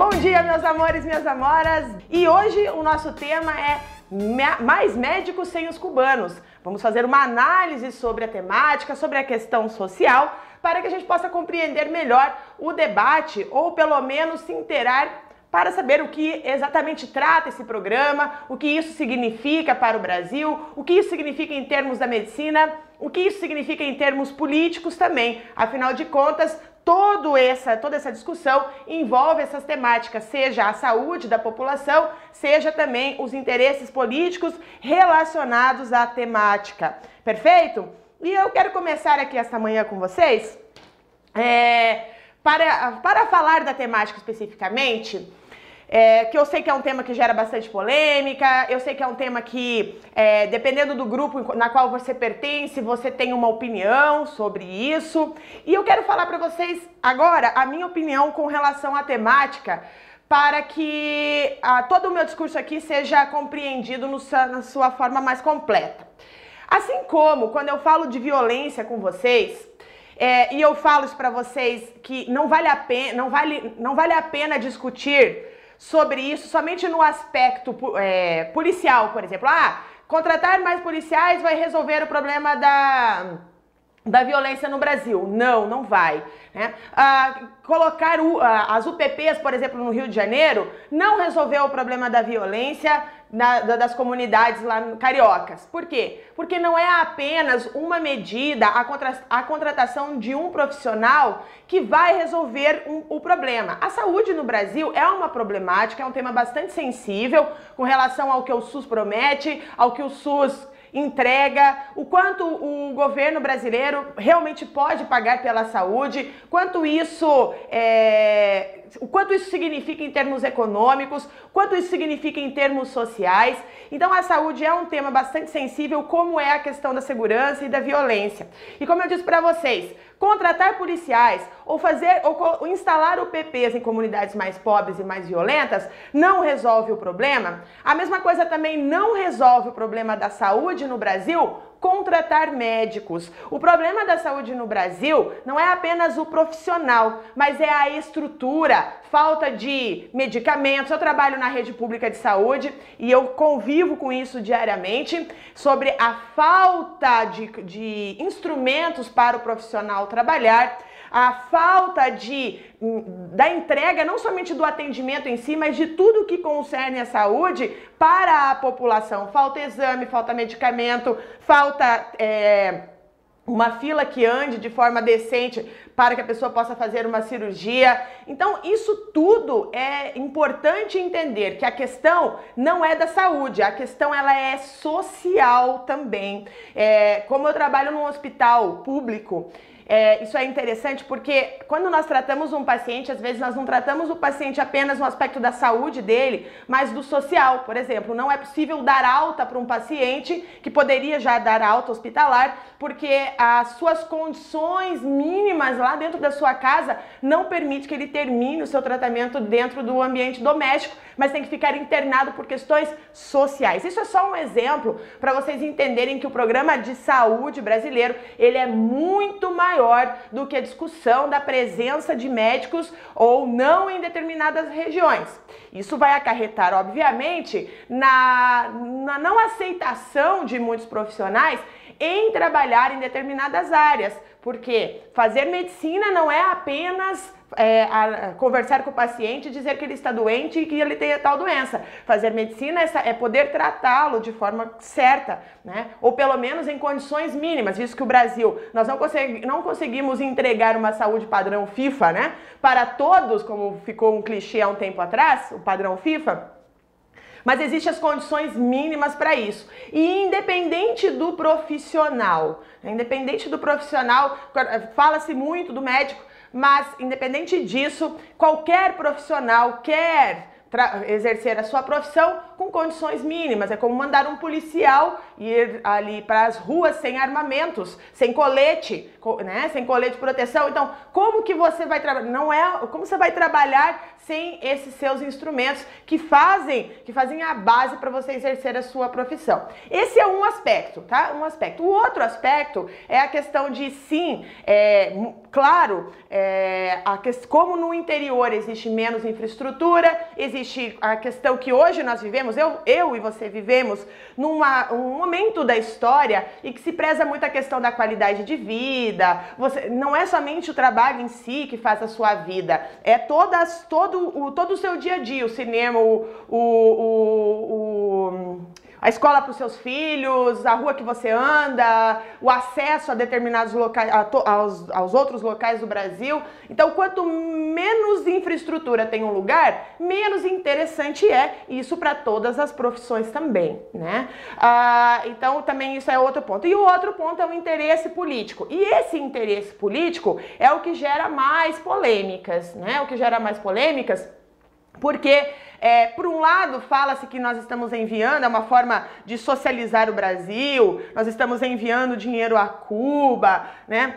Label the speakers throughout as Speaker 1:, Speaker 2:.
Speaker 1: Bom dia, meus amores, minhas amoras. E hoje o nosso tema é mais médicos sem os cubanos. Vamos fazer uma análise sobre a temática, sobre a questão social, para que a gente possa compreender melhor o debate ou pelo menos se inteirar para saber o que exatamente trata esse programa, o que isso significa para o Brasil, o que isso significa em termos da medicina, o que isso significa em termos políticos também. Afinal de contas, todo essa, toda essa discussão envolve essas temáticas, seja a saúde da população, seja também os interesses políticos relacionados à temática. Perfeito? E eu quero começar aqui esta manhã com vocês. É, para, para falar da temática especificamente, é, que eu sei que é um tema que gera bastante polêmica, eu sei que é um tema que, é, dependendo do grupo na qual você pertence, você tem uma opinião sobre isso. E eu quero falar para vocês agora a minha opinião com relação à temática, para que a, todo o meu discurso aqui seja compreendido no, na sua forma mais completa. Assim como quando eu falo de violência com vocês, é, e eu falo isso para vocês que não vale a pena, não vale, não vale a pena discutir sobre isso somente no aspecto é, policial, por exemplo. Ah, contratar mais policiais vai resolver o problema da da violência no Brasil. Não, não vai. Né? Ah, colocar o, as UPPs, por exemplo, no Rio de Janeiro, não resolveu o problema da violência na, das comunidades lá cariocas. Por quê? Porque não é apenas uma medida, a, contra, a contratação de um profissional que vai resolver um, o problema. A saúde no Brasil é uma problemática, é um tema bastante sensível com relação ao que o SUS promete, ao que o SUS entrega, o quanto o governo brasileiro realmente pode pagar pela saúde, quanto isso é, o quanto isso significa em termos econômicos, quanto isso significa em termos sociais. Então a saúde é um tema bastante sensível, como é a questão da segurança e da violência. E como eu disse para vocês, contratar policiais ou fazer ou instalar UPPs em comunidades mais pobres e mais violentas não resolve o problema. A mesma coisa também não resolve o problema da saúde no Brasil contratar médicos. O problema da saúde no Brasil não é apenas o profissional, mas é a estrutura, falta de medicamentos. Eu trabalho na rede pública de saúde e eu convivo com isso diariamente sobre a falta de, de instrumentos para o profissional trabalhar a falta de da entrega não somente do atendimento em si, mas de tudo que concerne a saúde para a população. Falta exame, falta medicamento, falta é, uma fila que ande de forma decente para que a pessoa possa fazer uma cirurgia. Então, isso tudo é importante entender que a questão não é da saúde, a questão ela é social também. É, como eu trabalho num hospital público, é, isso é interessante porque quando nós tratamos um paciente, às vezes nós não tratamos o paciente apenas no aspecto da saúde dele, mas do social. Por exemplo, não é possível dar alta para um paciente que poderia já dar alta hospitalar, porque as suas condições mínimas lá dentro da sua casa não permite que ele termine o seu tratamento dentro do ambiente doméstico, mas tem que ficar internado por questões sociais. Isso é só um exemplo para vocês entenderem que o programa de saúde brasileiro ele é muito maior do que a discussão da presença de médicos ou não em determinadas regiões. Isso vai acarretar, obviamente, na, na não aceitação de muitos profissionais em trabalhar em determinadas áreas, porque fazer medicina não é apenas é, a, conversar com o paciente e dizer que ele está doente e que ele tem tal doença. Fazer medicina é, é poder tratá-lo de forma certa, né? Ou pelo menos em condições mínimas, visto que o Brasil nós não, consegui, não conseguimos entregar uma saúde padrão FIFA, né? Para todos, como ficou um clichê há um tempo atrás, o padrão FIFA. Mas existem as condições mínimas para isso. E independente do profissional, independente do profissional, fala-se muito do médico mas, independente disso, qualquer profissional quer exercer a sua profissão com condições mínimas. É como mandar um policial ir ali para as ruas sem armamentos, sem colete, né? Sem colete de proteção. Então, como que você vai trabalhar? Não é como você vai trabalhar sem esses seus instrumentos que fazem, que fazem a base para você exercer a sua profissão. Esse é um aspecto, tá? Um aspecto. O outro aspecto é a questão de sim, é, claro, é, a, como no interior existe menos infraestrutura, existe a questão que hoje nós vivemos, eu, eu e você vivemos numa um momento da história e que se preza muito a questão da qualidade de vida. Você não é somente o trabalho em si que faz a sua vida, é todas todo o, todo o seu dia a dia, o cinema, o, o, o a escola para os seus filhos, a rua que você anda, o acesso a determinados locais, a to, aos, aos outros locais do Brasil. Então, quanto menos infraestrutura tem um lugar, menos interessante é isso para todas as profissões também, né? Ah, então, também isso é outro ponto. E o outro ponto é o interesse político. E esse interesse político é o que gera mais polêmicas, né? O que gera mais polêmicas porque, é, por um lado, fala-se que nós estamos enviando, é uma forma de socializar o Brasil, nós estamos enviando dinheiro a Cuba, né?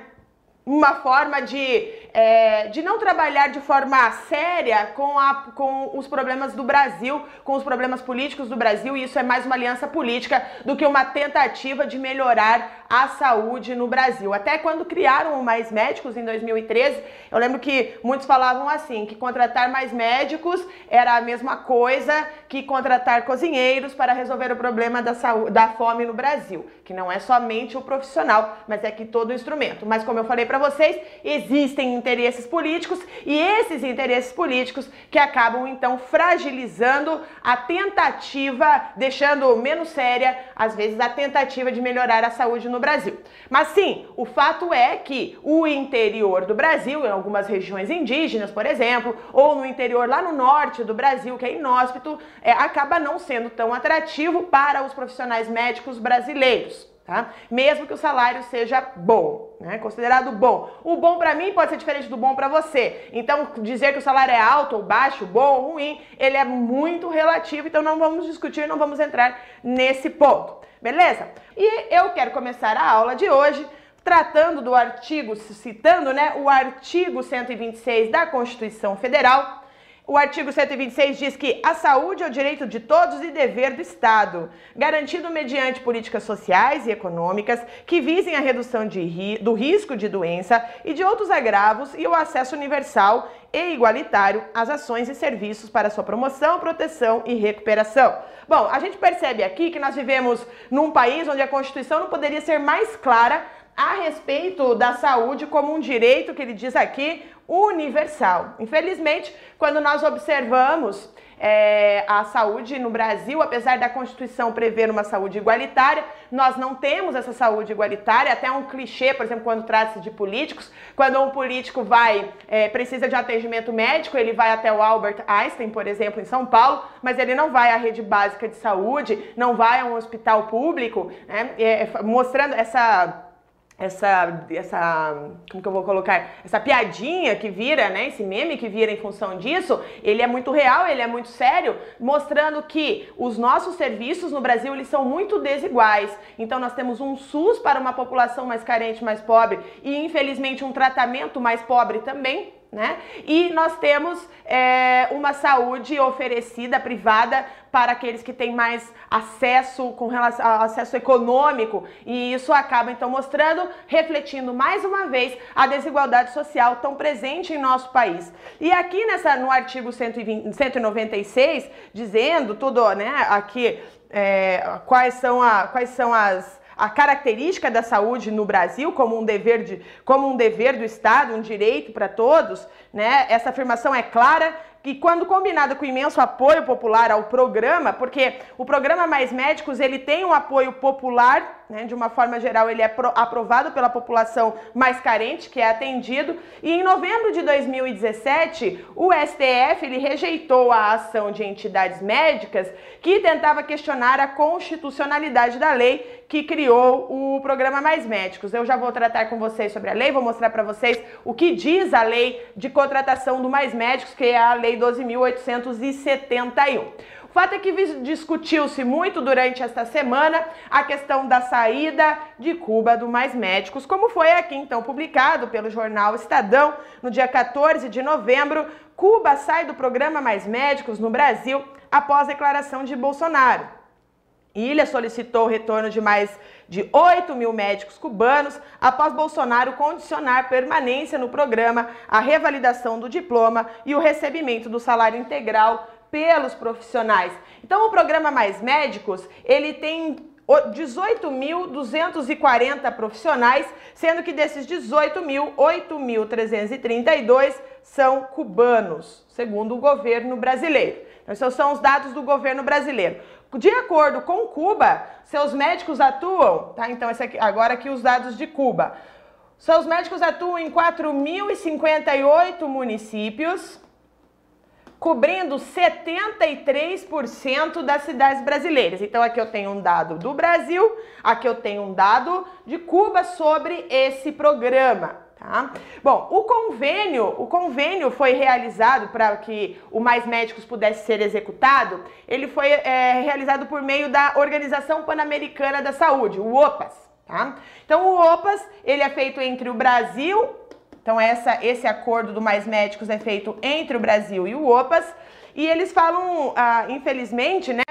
Speaker 1: Uma forma de é, de não trabalhar de forma séria com, a, com os problemas do Brasil, com os problemas políticos do Brasil, e isso é mais uma aliança política do que uma tentativa de melhorar a saúde no Brasil. Até quando criaram o Mais Médicos em 2013, eu lembro que muitos falavam assim, que contratar mais médicos era a mesma coisa que contratar cozinheiros para resolver o problema da, saúde, da fome no Brasil, que não é somente o profissional, mas é que todo o instrumento. Mas como eu falei para vocês, existem interesses políticos e esses interesses políticos que acabam então fragilizando a tentativa, deixando menos séria, às vezes, a tentativa de melhorar a saúde no Brasil. Mas sim, o fato é que o interior do Brasil, em algumas regiões indígenas, por exemplo, ou no interior lá no norte do Brasil, que é inóspito, é, acaba não sendo tão atrativo para os profissionais médicos brasileiros tá? Mesmo que o salário seja bom, né? Considerado bom. O bom para mim pode ser diferente do bom para você. Então, dizer que o salário é alto ou baixo, bom ou ruim, ele é muito relativo, então não vamos discutir, não vamos entrar nesse ponto. Beleza? E eu quero começar a aula de hoje tratando do artigo, citando, né, o artigo 126 da Constituição Federal, o artigo 126 diz que a saúde é o direito de todos e dever do Estado, garantido mediante políticas sociais e econômicas que visem a redução de, do risco de doença e de outros agravos e o acesso universal e igualitário às ações e serviços para sua promoção, proteção e recuperação. Bom, a gente percebe aqui que nós vivemos num país onde a Constituição não poderia ser mais clara a respeito da saúde como um direito que ele diz aqui universal. Infelizmente, quando nós observamos é, a saúde no Brasil, apesar da Constituição prever uma saúde igualitária, nós não temos essa saúde igualitária. Até um clichê, por exemplo, quando trata-se de políticos, quando um político vai é, precisa de atendimento médico, ele vai até o Albert Einstein, por exemplo, em São Paulo, mas ele não vai à rede básica de saúde, não vai a um hospital público, né, é, mostrando essa essa, essa, como que eu vou colocar, essa piadinha que vira, né, esse meme que vira em função disso, ele é muito real, ele é muito sério, mostrando que os nossos serviços no Brasil, eles são muito desiguais. Então nós temos um SUS para uma população mais carente, mais pobre e infelizmente um tratamento mais pobre também, né? E nós temos é, uma saúde oferecida privada para aqueles que têm mais acesso com relação acesso econômico e isso acaba então mostrando, refletindo mais uma vez a desigualdade social tão presente em nosso país. E aqui nessa no artigo 120, 196 dizendo tudo, né? Aqui é, quais são a, quais são as a característica da saúde no Brasil como um dever, de, como um dever do Estado, um direito para todos, né? Essa afirmação é clara e quando combinada com o imenso apoio popular ao programa, porque o programa Mais Médicos ele tem um apoio popular, né, de uma forma geral ele é pro, aprovado pela população mais carente, que é atendido, e em novembro de 2017 o STF ele rejeitou a ação de entidades médicas que tentava questionar a constitucionalidade da lei que criou o programa Mais Médicos. Eu já vou tratar com vocês sobre a lei, vou mostrar para vocês o que diz a lei de contratação do Mais Médicos, que é a lei Lei 12.871. O fato é que discutiu-se muito durante esta semana a questão da saída de Cuba do Mais Médicos, como foi aqui então publicado pelo jornal Estadão no dia 14 de novembro. Cuba sai do programa Mais Médicos no Brasil após declaração de Bolsonaro. Ilha solicitou o retorno de mais de 8 mil médicos cubanos após Bolsonaro condicionar permanência no programa, a revalidação do diploma e o recebimento do salário integral pelos profissionais. Então, o programa Mais Médicos, ele tem 18.240 profissionais, sendo que desses 18 mil, 8.332 são cubanos, segundo o governo brasileiro. Então, esses são os dados do governo brasileiro. De acordo com Cuba, seus médicos atuam, tá? Então, aqui, agora aqui os dados de Cuba. Seus médicos atuam em 4.058 municípios, cobrindo 73% das cidades brasileiras. Então aqui eu tenho um dado do Brasil, aqui eu tenho um dado de Cuba sobre esse programa. Tá? Bom, o convênio, o convênio foi realizado para que o Mais Médicos pudesse ser executado. Ele foi é, realizado por meio da Organização Pan-Americana da Saúde, o OPAS. Tá? Então o OPAS ele é feito entre o Brasil, então, essa, esse acordo do Mais Médicos é feito entre o Brasil e o OPAS. E eles falam, ah, infelizmente, né?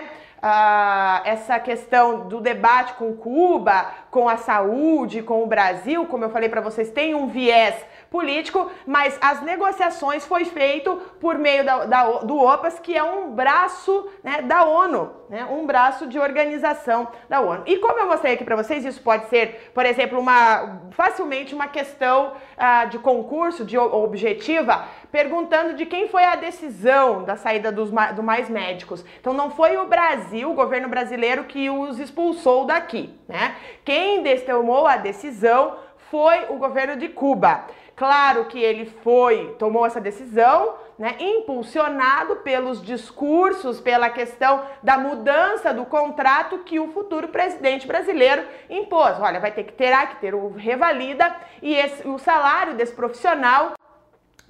Speaker 1: Ah, essa questão do debate com Cuba, com a saúde, com o Brasil, como eu falei para vocês, tem um viés político, mas as negociações foi feito por meio da, da, do OPAS, que é um braço né, da ONU, né, um braço de organização da ONU. E como eu mostrei aqui para vocês, isso pode ser, por exemplo, uma facilmente uma questão uh, de concurso, de objetiva, perguntando de quem foi a decisão da saída dos, do Mais Médicos. Então não foi o Brasil, o governo brasileiro, que os expulsou daqui, né? Quem tomou a decisão foi o governo de Cuba. Claro que ele foi, tomou essa decisão, né, impulsionado pelos discursos, pela questão da mudança do contrato que o futuro presidente brasileiro impôs. Olha, vai ter que terá que ter o revalida e esse, o salário desse profissional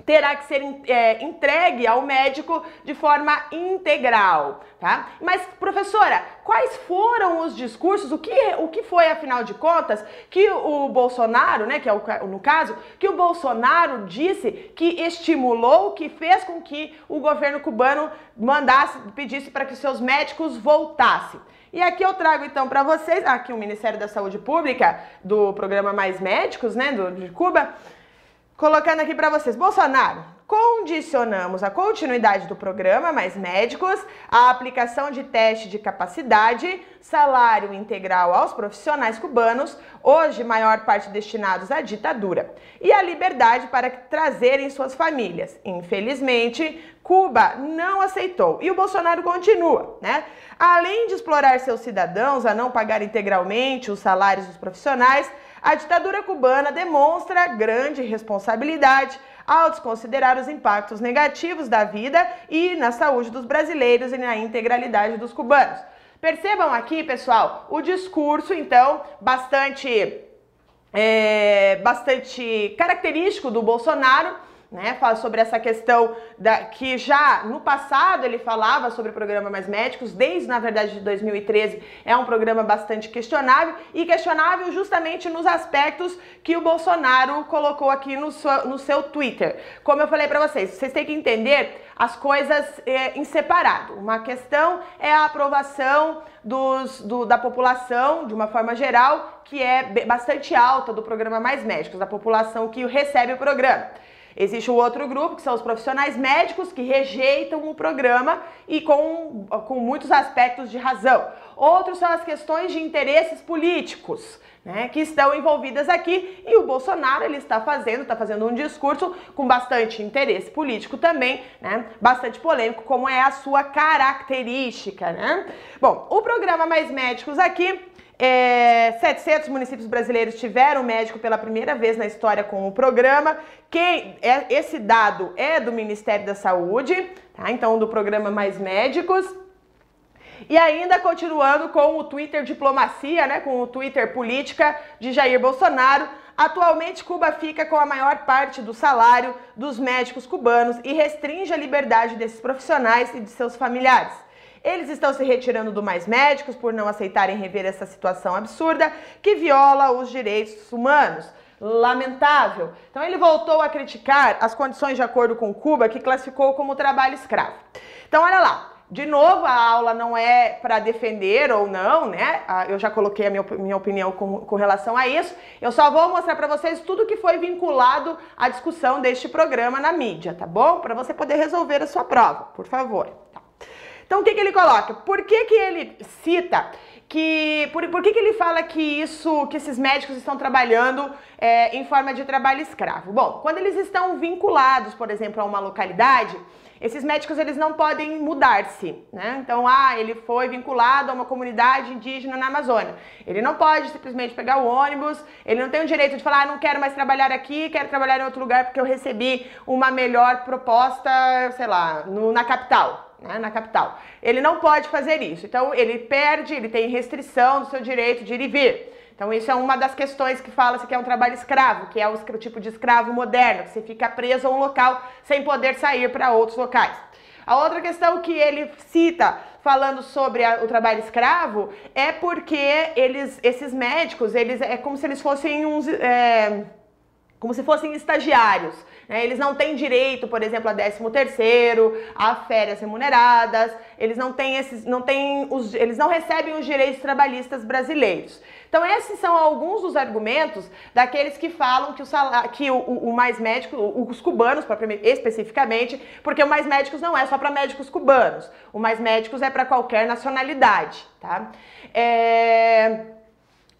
Speaker 1: terá que ser é, entregue ao médico de forma integral, tá? Mas, professora, quais foram os discursos, o que, o que foi, afinal de contas, que o Bolsonaro, né, que é o, no caso, que o Bolsonaro disse que estimulou, que fez com que o governo cubano mandasse, pedisse para que seus médicos voltassem. E aqui eu trago então para vocês, aqui o Ministério da Saúde Pública, do programa Mais Médicos, né, do, de Cuba, colocando aqui para vocês. Bolsonaro, condicionamos a continuidade do programa Mais Médicos, a aplicação de teste de capacidade, salário integral aos profissionais cubanos, hoje maior parte destinados à ditadura, e a liberdade para trazerem suas famílias. Infelizmente, Cuba não aceitou e o Bolsonaro continua, né? Além de explorar seus cidadãos a não pagar integralmente os salários dos profissionais, a ditadura cubana demonstra grande responsabilidade ao desconsiderar os impactos negativos da vida e na saúde dos brasileiros e na integralidade dos cubanos. Percebam aqui, pessoal, o discurso, então, bastante, é, bastante característico do Bolsonaro né? Fala sobre essa questão da, que já no passado ele falava sobre o programa Mais Médicos, desde na verdade de 2013 é um programa bastante questionável e questionável justamente nos aspectos que o Bolsonaro colocou aqui no seu, no seu Twitter. Como eu falei para vocês, vocês têm que entender as coisas é, em separado. Uma questão é a aprovação dos, do, da população, de uma forma geral, que é bastante alta do programa Mais Médicos, da população que recebe o programa. Existe o outro grupo, que são os profissionais médicos que rejeitam o programa e com, com muitos aspectos de razão. Outros são as questões de interesses políticos. Né, que estão envolvidas aqui e o Bolsonaro ele está fazendo, está fazendo um discurso com bastante interesse político também, né, bastante polêmico, como é a sua característica, né? Bom, o programa Mais Médicos aqui é, 700 municípios brasileiros tiveram médico pela primeira vez na história com o programa. Quem é, esse dado é do Ministério da Saúde, tá? Então do programa Mais Médicos. E ainda continuando com o Twitter Diplomacia, né, com o Twitter Política de Jair Bolsonaro. Atualmente, Cuba fica com a maior parte do salário dos médicos cubanos e restringe a liberdade desses profissionais e de seus familiares. Eles estão se retirando do Mais Médicos por não aceitarem rever essa situação absurda que viola os direitos humanos. Lamentável. Então ele voltou a criticar as condições de acordo com Cuba, que classificou como trabalho escravo. Então olha lá, de novo, a aula não é para defender ou não, né? Ah, eu já coloquei a minha, minha opinião com, com relação a isso. Eu só vou mostrar para vocês tudo que foi vinculado à discussão deste programa na mídia, tá bom? Para você poder resolver a sua prova, por favor. Então, o que, que ele coloca? Por que, que ele cita que. Por, por que, que ele fala que isso, que esses médicos estão trabalhando é, em forma de trabalho escravo? Bom, quando eles estão vinculados, por exemplo, a uma localidade esses médicos eles não podem mudar-se, né? Então, ah, ele foi vinculado a uma comunidade indígena na Amazônia. Ele não pode simplesmente pegar o ônibus, ele não tem o direito de falar, ah, não quero mais trabalhar aqui, quero trabalhar em outro lugar porque eu recebi uma melhor proposta, sei lá, no, na capital. Né, na capital. Ele não pode fazer isso. Então, ele perde, ele tem restrição do seu direito de ir e vir. Então, isso é uma das questões que fala-se que é um trabalho escravo, que é o, tipo de escravo moderno, que você fica preso a um local sem poder sair para outros locais. A outra questão que ele cita falando sobre a, o trabalho escravo é porque eles, esses médicos, eles é como se eles fossem uns, é, como se fossem estagiários. Né? Eles não têm direito, por exemplo, a 13 terceiro, a férias remuneradas. Eles não têm esses, não têm os, eles não recebem os direitos trabalhistas brasileiros. Então, esses são alguns dos argumentos daqueles que falam que o, salário, que o, o, o mais médico, os cubanos especificamente, porque o mais médicos não é só para médicos cubanos, o mais médicos é para qualquer nacionalidade, tá? É...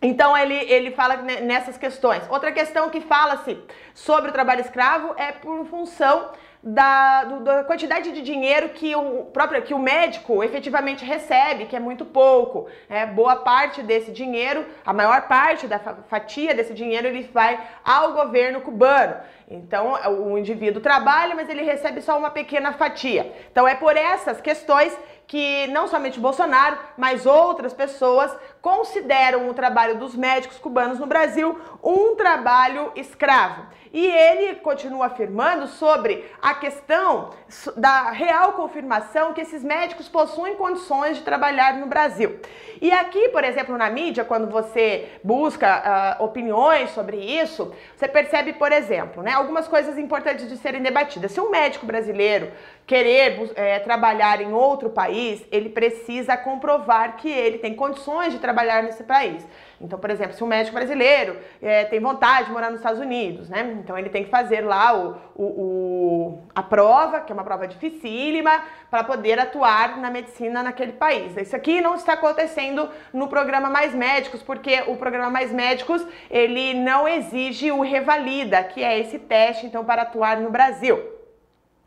Speaker 1: Então ele, ele fala nessas questões. Outra questão que fala-se sobre o trabalho escravo é por função da, do, da quantidade de dinheiro que o próprio que o médico efetivamente recebe, que é muito pouco. É, boa parte desse dinheiro, a maior parte da fatia desse dinheiro, ele vai ao governo cubano. Então, o indivíduo trabalha, mas ele recebe só uma pequena fatia. Então, é por essas questões que não somente Bolsonaro, mas outras pessoas consideram o trabalho dos médicos cubanos no Brasil um trabalho escravo. E ele continua afirmando sobre a questão da real confirmação que esses médicos possuem condições de trabalhar no Brasil. E aqui, por exemplo, na mídia, quando você busca uh, opiniões sobre isso, você percebe, por exemplo, né, algumas coisas importantes de serem debatidas. Se um médico brasileiro querer é, trabalhar em outro país, ele precisa comprovar que ele tem condições de trabalhar nesse país. Então, por exemplo, se um médico brasileiro é, tem vontade de morar nos Estados Unidos, né? Então ele tem que fazer lá o, o, o a prova, que é uma prova dificílima, para poder atuar na medicina naquele país. Isso aqui não está acontecendo no programa Mais Médicos, porque o programa Mais Médicos ele não exige o Revalida, que é esse teste então para atuar no Brasil.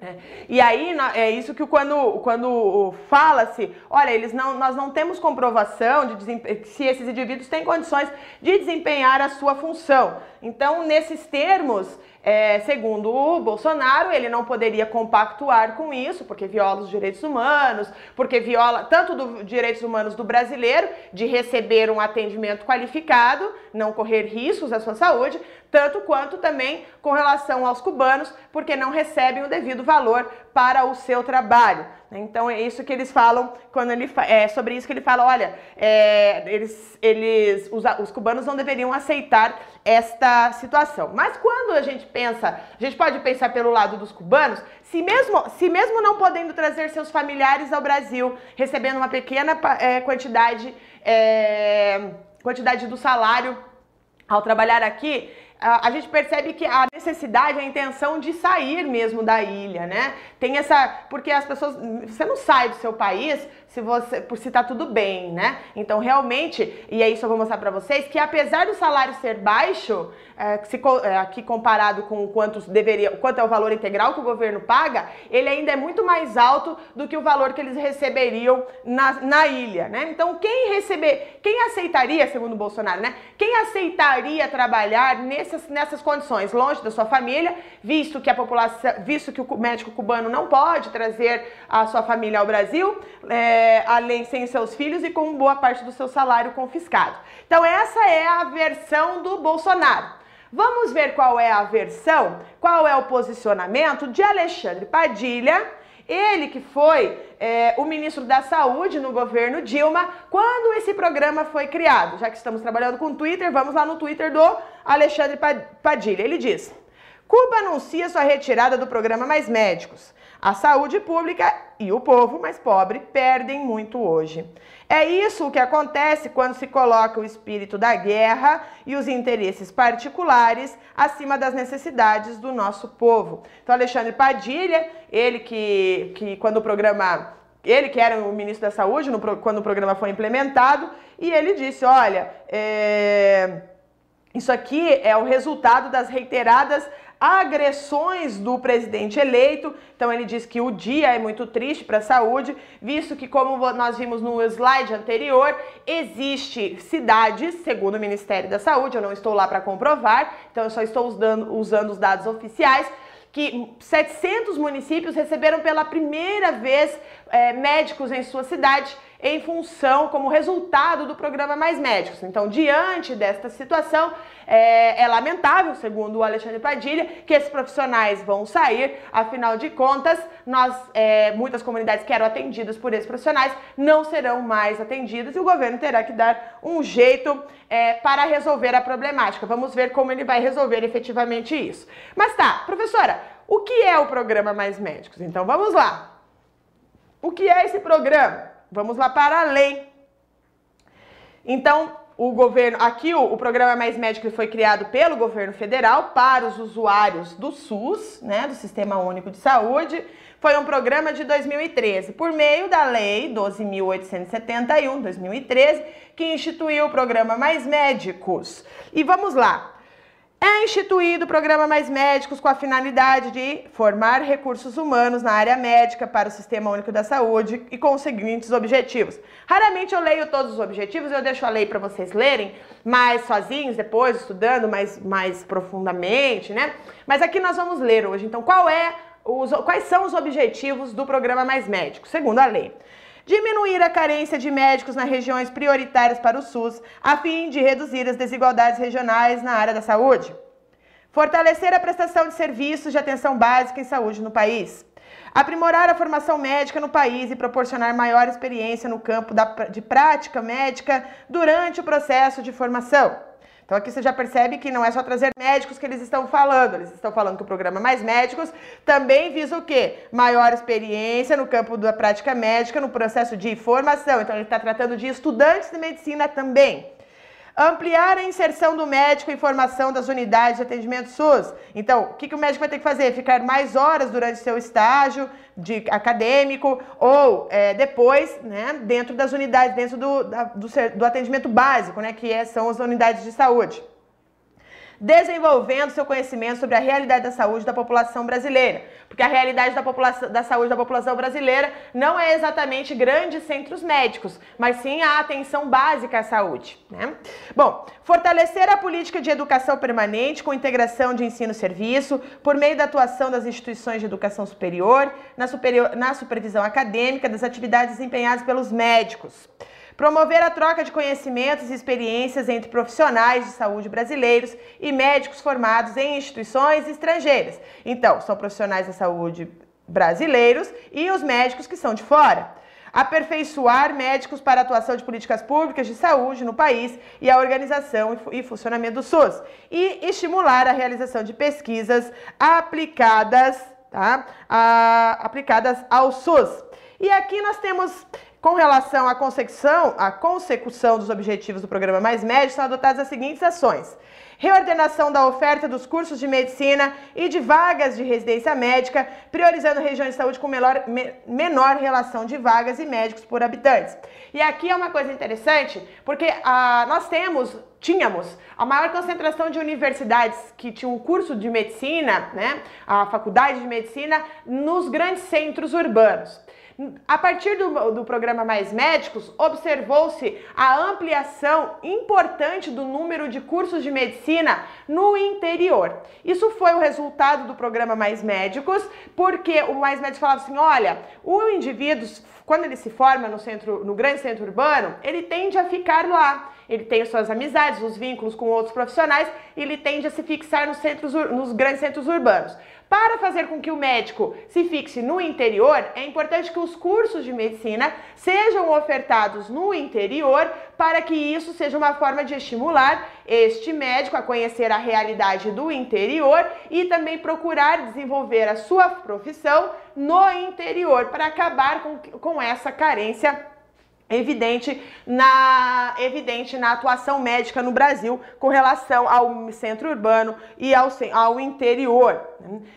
Speaker 1: É. E aí é isso que quando, quando fala-se, olha, eles não, nós não temos comprovação de se esses indivíduos têm condições de desempenhar a sua função. Então, nesses termos, é, segundo o Bolsonaro, ele não poderia compactuar com isso, porque viola os direitos humanos, porque viola tanto dos direitos humanos do brasileiro de receber um atendimento qualificado, não correr riscos à sua saúde, tanto quanto também com relação aos cubanos, porque não recebem o devido valor para o seu trabalho. Então é isso que eles falam quando ele é sobre isso que ele fala, olha, é, eles, eles, os, os cubanos não deveriam aceitar esta situação. Mas quando a gente pensa, a gente pode pensar pelo lado dos cubanos, se mesmo, se mesmo não podendo trazer seus familiares ao Brasil, recebendo uma pequena é, quantidade, é, quantidade do salário ao trabalhar aqui, a gente percebe que a necessidade, a intenção de sair mesmo da ilha, né? Tem essa. Porque as pessoas. Você não sai do seu país se você por se tá tudo bem, né? Então realmente, e é isso eu vou mostrar para vocês, que apesar do salário ser baixo, é, se, é, aqui comparado com quanto deveria, quanto é o valor integral que o governo paga, ele ainda é muito mais alto do que o valor que eles receberiam na, na ilha, né? Então quem receber, quem aceitaria, segundo Bolsonaro, né? Quem aceitaria trabalhar nessas, nessas condições, longe da sua família, visto que a população, visto que o médico cubano não pode trazer a sua família ao Brasil, é, é, além sem seus filhos e com boa parte do seu salário confiscado. Então essa é a versão do Bolsonaro. Vamos ver qual é a versão, qual é o posicionamento de Alexandre Padilha Ele que foi é, o ministro da Saúde no governo Dilma, quando esse programa foi criado. Já que estamos trabalhando com Twitter, vamos lá no Twitter do Alexandre Padilha. Ele diz: Cuba anuncia sua retirada do programa Mais Médicos. A saúde pública e o povo mais pobre perdem muito hoje. É isso que acontece quando se coloca o espírito da guerra e os interesses particulares acima das necessidades do nosso povo. Então, Alexandre Padilha, ele que, que quando o programa ele que era o ministro da Saúde no, quando o programa foi implementado, e ele disse: olha, é, isso aqui é o resultado das reiteradas agressões do presidente eleito. Então ele diz que o dia é muito triste para a saúde, visto que, como nós vimos no slide anterior, existe cidades, segundo o Ministério da Saúde, eu não estou lá para comprovar, então eu só estou usando, usando os dados oficiais, que 700 municípios receberam pela primeira vez é, médicos em sua cidade em função, como resultado do programa Mais Médicos. Então, diante desta situação, é, é, lamentável, segundo o Alexandre Padilha, que esses profissionais vão sair, afinal de contas, nós, é, muitas comunidades que eram atendidas por esses profissionais não serão mais atendidas e o governo terá que dar um jeito é, para resolver a problemática. Vamos ver como ele vai resolver efetivamente isso. Mas tá, professora, o que é o programa Mais Médicos? Então vamos lá. O que é esse programa? Vamos lá para a lei. Então, o governo, aqui o, o, programa Mais Médico foi criado pelo governo federal para os usuários do SUS, né, do Sistema Único de Saúde. Foi um programa de 2013, por meio da Lei 12.871, 2013, que instituiu o programa Mais Médicos. E vamos lá. É instituído o programa Mais Médicos com a finalidade de formar recursos humanos na área médica para o Sistema Único da Saúde e com os seguintes objetivos. Raramente eu leio todos os objetivos, eu deixo a lei para vocês lerem, mais sozinhos, depois estudando mais, mais profundamente, né? Mas aqui nós vamos ler hoje. Então, qual é os, quais são os objetivos do programa Mais Médicos, segundo a lei? Diminuir a carência de médicos nas regiões prioritárias para o SUS, a fim de reduzir as desigualdades regionais na área da saúde. Fortalecer a prestação de serviços de atenção básica em saúde no país. Aprimorar a formação médica no país e proporcionar maior experiência no campo da, de prática médica durante o processo de formação. Então aqui você já percebe que não é só trazer médicos que eles estão falando, eles estão falando que o programa Mais Médicos também visa o quê? Maior experiência no campo da prática médica, no processo de formação. Então ele está tratando de estudantes de medicina também. Ampliar a inserção do médico em formação das unidades de atendimento SUS. Então, o que, que o médico vai ter que fazer? Ficar mais horas durante seu estágio de acadêmico ou é, depois, né, dentro das unidades, dentro do, da, do, do atendimento básico, né, que é, são as unidades de saúde desenvolvendo seu conhecimento sobre a realidade da saúde da população brasileira. Porque a realidade da, população, da saúde da população brasileira não é exatamente grandes centros médicos, mas sim a atenção básica à saúde. Né? Bom, fortalecer a política de educação permanente com integração de ensino-serviço por meio da atuação das instituições de educação superior na, superior, na supervisão acadêmica das atividades desempenhadas pelos médicos. Promover a troca de conhecimentos e experiências entre profissionais de saúde brasileiros e médicos formados em instituições estrangeiras. Então, são profissionais da saúde brasileiros e os médicos que são de fora. Aperfeiçoar médicos para atuação de políticas públicas de saúde no país e a organização e funcionamento do SUS. E estimular a realização de pesquisas aplicadas, tá? A, aplicadas ao SUS. E aqui nós temos com relação à consecução, à consecução dos objetivos do programa Mais Médio, são adotadas as seguintes ações: reordenação da oferta dos cursos de medicina e de vagas de residência médica, priorizando regiões de saúde com menor, me, menor relação de vagas e médicos por habitantes. E aqui é uma coisa interessante, porque ah, nós temos tínhamos a maior concentração de universidades que tinham um curso de medicina, né, a faculdade de medicina, nos grandes centros urbanos. A partir do, do programa Mais Médicos, observou-se a ampliação importante do número de cursos de medicina no interior. Isso foi o resultado do programa Mais Médicos, porque o Mais Médicos falava assim: olha, o indivíduo, quando ele se forma no, centro, no grande centro urbano, ele tende a ficar lá. ele tem as suas amizades, os vínculos com outros profissionais e ele tende a se fixar nos, centros, nos grandes centros urbanos. Para fazer com que o médico se fixe no interior, é importante que os cursos de medicina sejam ofertados no interior para que isso seja uma forma de estimular este médico a conhecer a realidade do interior e também procurar desenvolver a sua profissão no interior para acabar com, com essa carência evidente na, evidente na atuação médica no Brasil com relação ao centro urbano e ao, ao interior.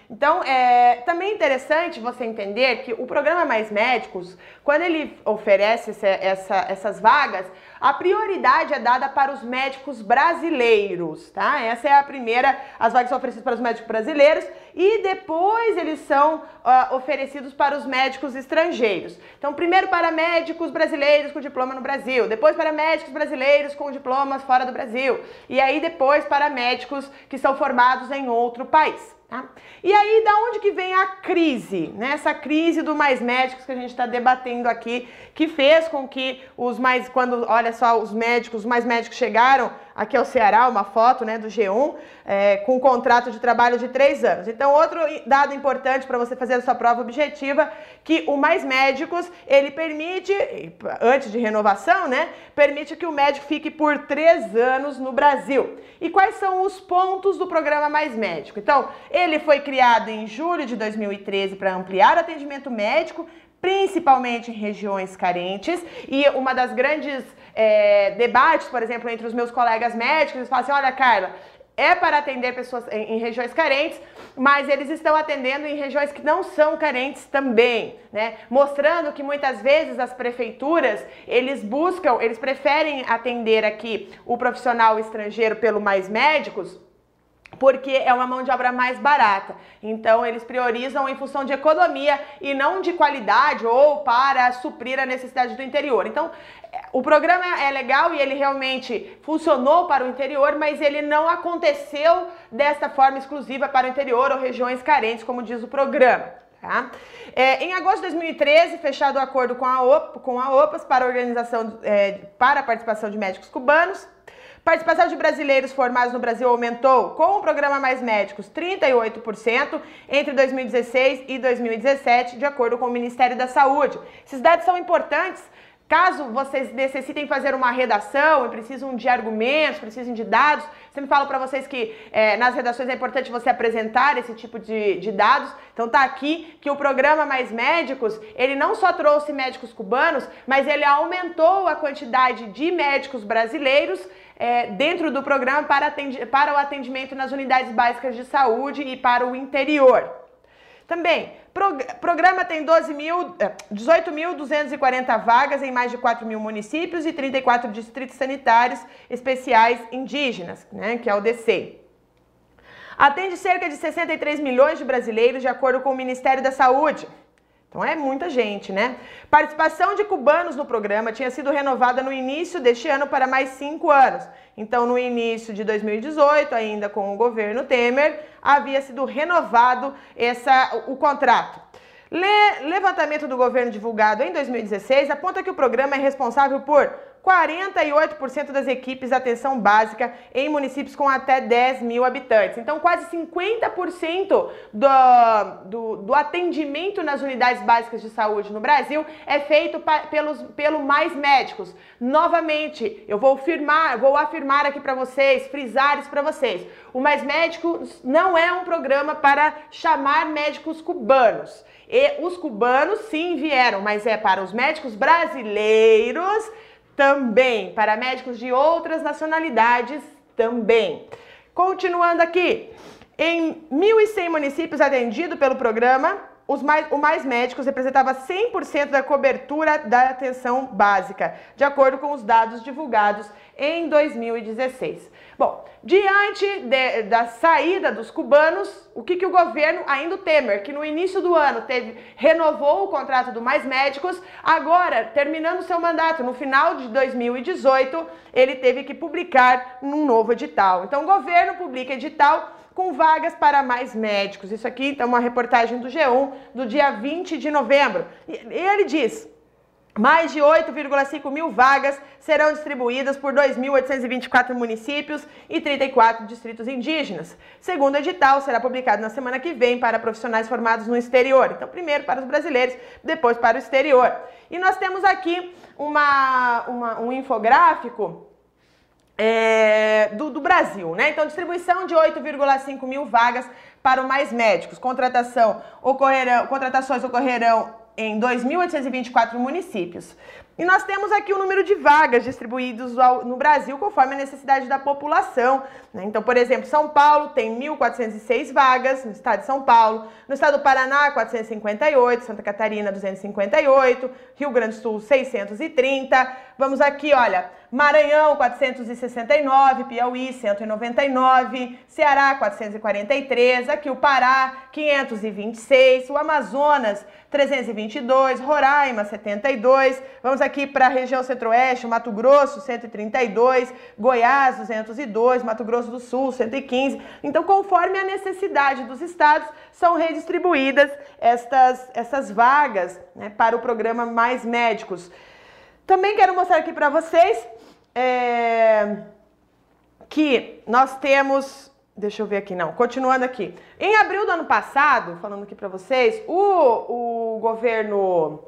Speaker 1: Então, é também interessante você entender que o programa Mais Médicos, quando ele oferece essa, essa, essas vagas, a prioridade é dada para os médicos brasileiros, tá? Essa é a primeira, as vagas são oferecidas para os médicos brasileiros e depois eles são uh, oferecidos para os médicos estrangeiros. Então, primeiro para médicos brasileiros com diploma no Brasil, depois para médicos brasileiros com diplomas fora do Brasil, e aí depois para médicos que são formados em outro país. Tá? E aí, da onde que vem a crise? Né? Essa crise do mais médicos que a gente está debatendo aqui, que fez com que os mais, quando, olha só, os médicos, os mais médicos chegaram aqui ao Ceará, uma foto né, do G1, é, com um contrato de trabalho de três anos. Então, outro dado importante para você fazer a sua prova objetiva, que o Mais Médicos, ele permite, antes de renovação, né, permite que o médico fique por três anos no Brasil. E quais são os pontos do programa Mais Médico? Então, ele foi criado em julho de 2013 para ampliar o atendimento médico, principalmente em regiões carentes. E uma das grandes é, debates, por exemplo, entre os meus colegas médicos, eles falam assim: olha, Carla, é para atender pessoas em, em, regiões carentes, mas eles estão atendendo em regiões que não são carentes também, né? Mostrando que muitas vezes as prefeituras, eles buscam, eles preferem atender aqui o profissional estrangeiro pelo mais médicos, porque é uma mão de obra mais barata. Então, eles priorizam em função de economia e não de qualidade ou para suprir a necessidade do interior. Então, o programa é legal e ele realmente funcionou para o interior, mas ele não aconteceu desta forma exclusiva para o interior ou regiões carentes, como diz o programa. Tá? É, em agosto de 2013, fechado o acordo com a, OP, com a OPAS para a organização é, para a participação de médicos cubanos, Participação de brasileiros formados no Brasil aumentou com o programa Mais Médicos 38% entre 2016 e 2017, de acordo com o Ministério da Saúde. Esses dados são importantes Caso vocês necessitem fazer uma redação e precisam de argumentos, precisem de dados, sempre falo para vocês que é, nas redações é importante você apresentar esse tipo de, de, dados. Então tá aqui que o programa Mais Médicos, ele não só trouxe médicos cubanos, mas ele aumentou a quantidade de médicos brasileiros é, dentro do programa para, para o atendimento nas unidades básicas de saúde e para o interior. Também, programa tem 18.240 é, vagas em mais de 4 mil municípios e 34 distritos sanitários especiais indígenas, né, que é o DC. Atende cerca de 63 milhões de brasileiros, de acordo com o Ministério da Saúde. Então é muita gente, né? Participação de cubanos no programa tinha sido renovada no início deste ano para mais cinco anos. Então, no início de 2018, ainda com o governo Temer, havia sido renovado essa, o contrato. Le, levantamento do governo divulgado em 2016 aponta que o programa é responsável por 48% das equipes de atenção básica em municípios com até 10 mil habitantes. Então, quase 50% do, do, do, atendimento nas unidades básicas de saúde no Brasil é feito pa, pelos, pelo Mais Médicos. Novamente, eu vou afirmar, vou afirmar aqui para vocês, frisar isso para vocês. O Mais Médicos não é um programa para chamar médicos cubanos. E os cubanos sim vieram, mas é para os médicos brasileiros também. Para médicos de outras nacionalidades também. Continuando aqui, em 1.100 municípios atendidos pelo programa, os mais, o Mais Médicos representava 100% da cobertura da atenção básica, de acordo com os dados divulgados em 2016. Bom, diante de, da saída dos cubanos, o que, que o governo, ainda o Temer, que no início do ano teve, renovou o contrato do Mais Médicos, agora, terminando seu mandato, no final de 2018, ele teve que publicar um novo edital. Então, o governo publica edital com vagas para mais médicos. Isso aqui então, uma reportagem do G1 do dia 20 de novembro. E ele diz: mais de 8,5 mil vagas serão distribuídas por 2.824 municípios e 34 distritos indígenas. Segundo edital, será publicado na semana que vem para profissionais formados no exterior. Então, primeiro para os brasileiros, depois para o exterior. E nós temos aqui uma, uma um infográfico é, do, do, Brasil, né? Então, distribuição de 8,5 mil vagas para o Mais Médicos. Contratação ocorrerão, contratações ocorrerão em 2.824 municípios. E nós temos aqui o número de vagas distribuídos no Brasil conforme a necessidade da população. Né? Então, por exemplo, São Paulo tem 1.406 vagas no estado de São Paulo, no estado do Paraná, 458, Santa Catarina, 258, Rio Grande do Sul, 630. Vamos aqui, olha, Maranhão, 469, Piauí, 199, Ceará, 443, aqui o Pará, 526, o Amazonas, 322, Roraima, 72. Vamos aqui para a região centro-oeste, Mato Grosso, 132, Goiás, 202, Mato Grosso do Sul, 115. Então, conforme a necessidade dos estados, são redistribuídas estas, essas vagas né, para o programa Mais Médicos. Também quero mostrar aqui para vocês é, que nós temos. Deixa eu ver aqui, não. Continuando aqui. Em abril do ano passado, falando aqui para vocês, o, o governo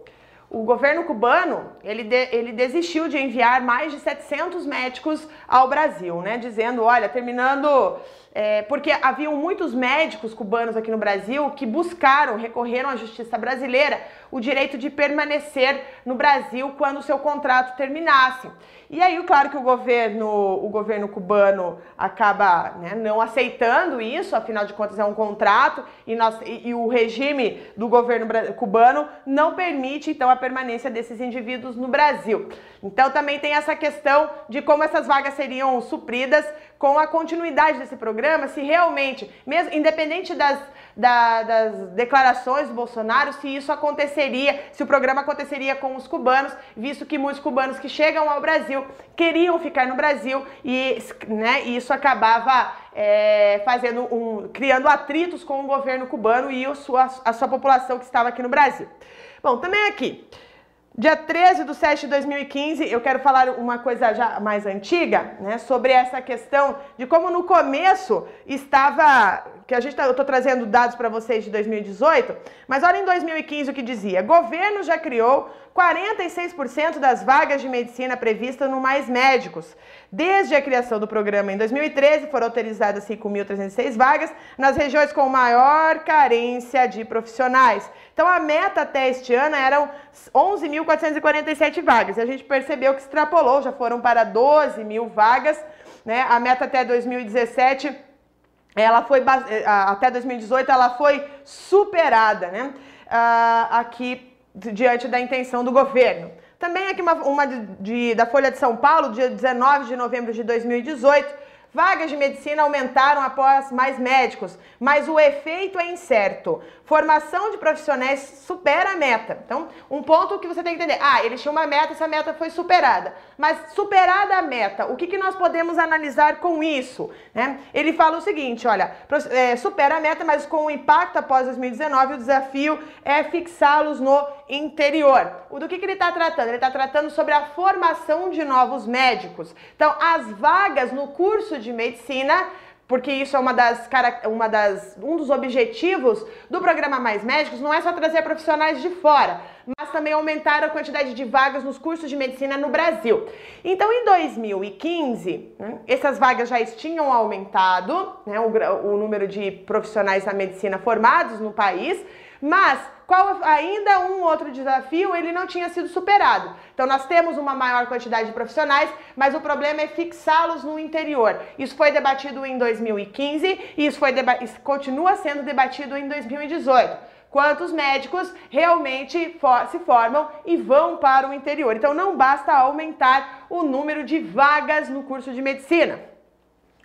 Speaker 1: o governo cubano ele, de, ele desistiu de enviar mais de 700 médicos ao Brasil, né? Dizendo, olha, terminando é, porque haviam muitos médicos cubanos aqui no Brasil que buscaram, recorreram à justiça brasileira o direito de permanecer no Brasil quando seu contrato terminasse. E aí, claro que o governo, o governo cubano acaba né, não aceitando isso, afinal de contas é um contrato e, nós, e, e o regime do governo cubano não permite então a permanência desses indivíduos no Brasil. Então também tem essa questão de como essas vagas seriam supridas com a continuidade desse programa, se realmente, mesmo independente das, da, das declarações do Bolsonaro, se isso aconteceria, se o programa aconteceria com os cubanos, visto que muitos cubanos que chegam ao Brasil queriam ficar no Brasil e né, isso acabava é, fazendo um, criando atritos com o governo cubano e a sua, a sua população que estava aqui no Brasil. Bom, também aqui. Dia 13 de 7 de 2015, eu quero falar uma coisa já mais antiga, né, sobre essa questão de como no começo estava, que a gente tá, eu estou trazendo dados para vocês de 2018, mas olha em 2015 o que dizia: governo já criou 46% das vagas de medicina previstas no Mais Médicos. Desde a criação do programa em 2013, foram autorizadas 5.306 vagas nas regiões com maior carência de profissionais. Então, a meta até este ano eram 11.447 vagas. E a gente percebeu que extrapolou, já foram para 12 mil vagas. Né? A meta até 2017 ela foi eh, até 2018 ela foi superada, né? Uh, aqui diante da intenção do governo. Também aqui uma, uma de, de, da Folha de São Paulo, dia 19 de novembro de 2018, Vagas de medicina aumentaram após mais médicos, mas o efeito é incerto. Formação de profissionais supera a meta. Então, um ponto que você tem que entender: ah, eles tinham uma meta, essa meta foi superada. Mas superada a meta, o que, que nós podemos analisar com isso? Né? Ele fala o seguinte: olha, é, supera a meta, mas com o impacto após 2019, o desafio é fixá-los no interior. O do que, que ele está tratando? Ele está tratando sobre a formação de novos médicos. Então, as vagas no curso de medicina porque isso é uma das, uma das, um dos objetivos do programa Mais Médicos, não é só trazer profissionais de fora, mas também aumentar a quantidade de vagas nos cursos de medicina no Brasil. Então, em 2015, né, essas vagas já tinham aumentado, né, o, o número de profissionais da medicina formados no país, mas qual ainda um outro desafio, ele não tinha sido superado. Então nós temos uma maior quantidade de profissionais, mas o problema é fixá-los no interior. Isso foi debatido em 2015 e isso foi isso continua sendo debatido em 2018 quantos médicos realmente for se formam e vão para o interior. Então não basta aumentar o número de vagas no curso de medicina.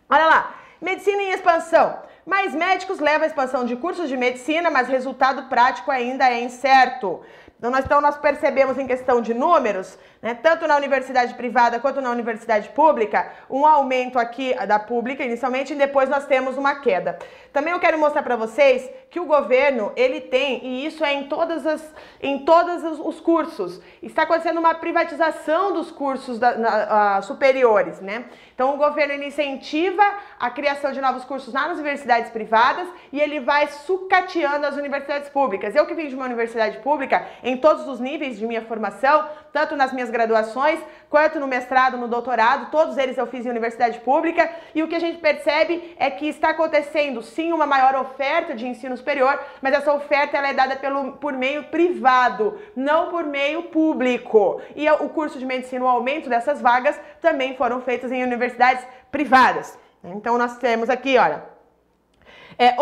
Speaker 1: Olha lá, medicina em expansão. Mais médicos levam a expansão de cursos de medicina, mas resultado prático ainda é incerto. Então nós, então, nós percebemos em questão de números, né, tanto na universidade privada quanto na universidade pública, um aumento aqui da pública inicialmente e depois nós temos uma queda. Também eu quero mostrar para vocês que o governo ele tem e isso é em todas as em todos os cursos está acontecendo uma privatização dos cursos da, na, superiores, né? Então o governo ele incentiva a criação de novos cursos nas universidades privadas e ele vai sucateando as universidades públicas. Eu que vim de uma universidade pública em todos os níveis de minha formação, tanto nas minhas graduações quanto no mestrado, no doutorado, todos eles eu fiz em universidade pública e o que a gente percebe é que está acontecendo sim uma maior oferta de ensino superior, mas essa oferta ela é dada pelo, por meio privado, não por meio público. E o curso de medicina, o aumento dessas vagas também foram feitas em universidades privadas. Então nós temos aqui, olha, é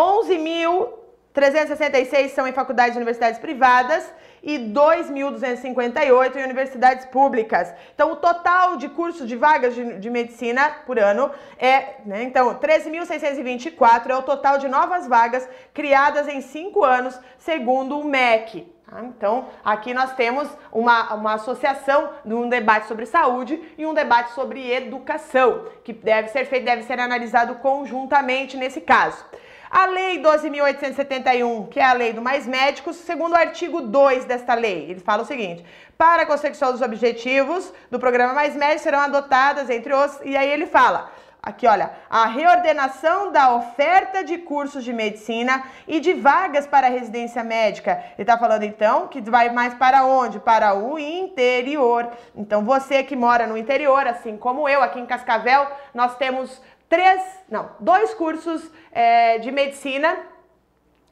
Speaker 1: 11.366 são em faculdades e universidades privadas e 2.258 em universidades públicas. Então, o total de cursos de vagas de, de medicina por ano é, né, então, 13.624 é o total de novas vagas criadas em cinco anos, segundo o MEC. Tá? Então, aqui nós temos uma, uma associação de um debate sobre saúde e um debate sobre educação, que deve ser feito, deve ser analisado conjuntamente nesse caso. A Lei 12.871, que é a lei do mais médicos, segundo o artigo 2 desta lei, ele fala o seguinte: para a consecução dos objetivos do programa Mais Médicos serão adotadas, entre os. E aí ele fala. Aqui, olha, a reordenação da oferta de cursos de medicina e de vagas para residência médica. Ele está falando então que vai mais para onde? Para o interior. Então, você que mora no interior, assim como eu, aqui em Cascavel, nós temos três, não, dois cursos é, de medicina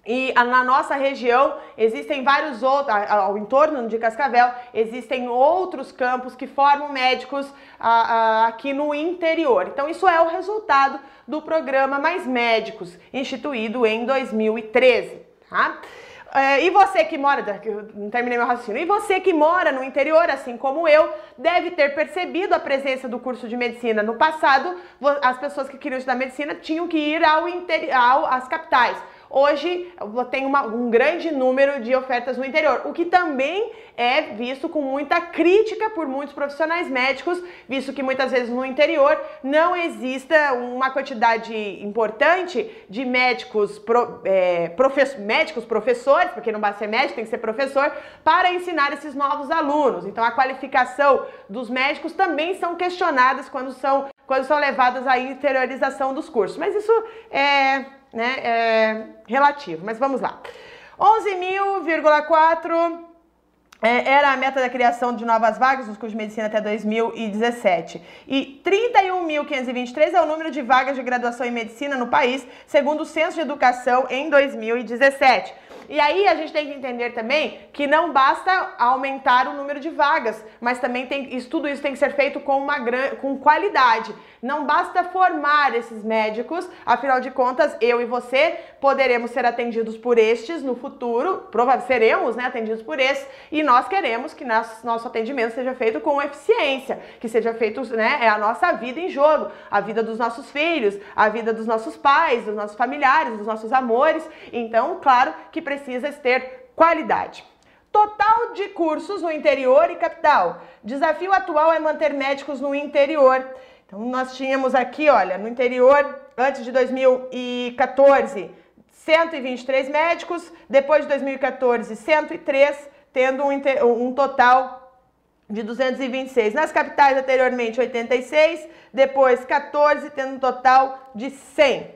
Speaker 1: e na nossa região existem vários outros, ao entorno de Cascavel, existem outros campos que formam médicos aqui no interior. Então, isso é o resultado do programa Mais Médicos, instituído em 2013. Tá? É, e você que mora, não terminei meu raciocínio, e você que mora no interior, assim como eu, deve ter percebido a presença do curso de medicina. No passado, as pessoas que queriam estudar medicina tinham que ir ao, ao às capitais. Hoje tem uma, um grande número de ofertas no interior, o que também é visto com muita crítica por muitos profissionais médicos, visto que muitas vezes no interior não exista uma quantidade importante de médicos, pro, é, médicos professores, porque não basta ser médico, tem que ser professor, para ensinar esses novos alunos. Então a qualificação dos médicos também são questionadas quando são, quando são levadas à interiorização dos cursos. Mas isso é né, é, relativo, mas vamos lá. 11.000,4 é, era a meta da criação de novas vagas nos cursos de medicina até 2017. E 31.523 é o número de vagas de graduação em medicina no país, segundo o Censo de Educação em 2017. E aí a gente tem que entender também que não basta aumentar o número de vagas, mas também tem tudo isso tem que ser feito com uma com qualidade. Não basta formar esses médicos, afinal de contas, eu e você poderemos ser atendidos por estes no futuro, provavelmente seremos né, atendidos por estes, e nós queremos que nosso, atendimento seja feito com eficiência, que seja feito, né, é a nossa vida em jogo, a vida dos nossos filhos, a vida dos nossos pais, dos nossos familiares, dos nossos amores. Então, claro que precisa ter qualidade. Total de cursos no interior e capital. Desafio atual é manter médicos no interior. Então, nós tínhamos aqui, olha, no interior, antes de 2014, 123 médicos, depois de 2014, 103, tendo um, um total de 226. Nas capitais, anteriormente, 86, depois 14, tendo um total de 100.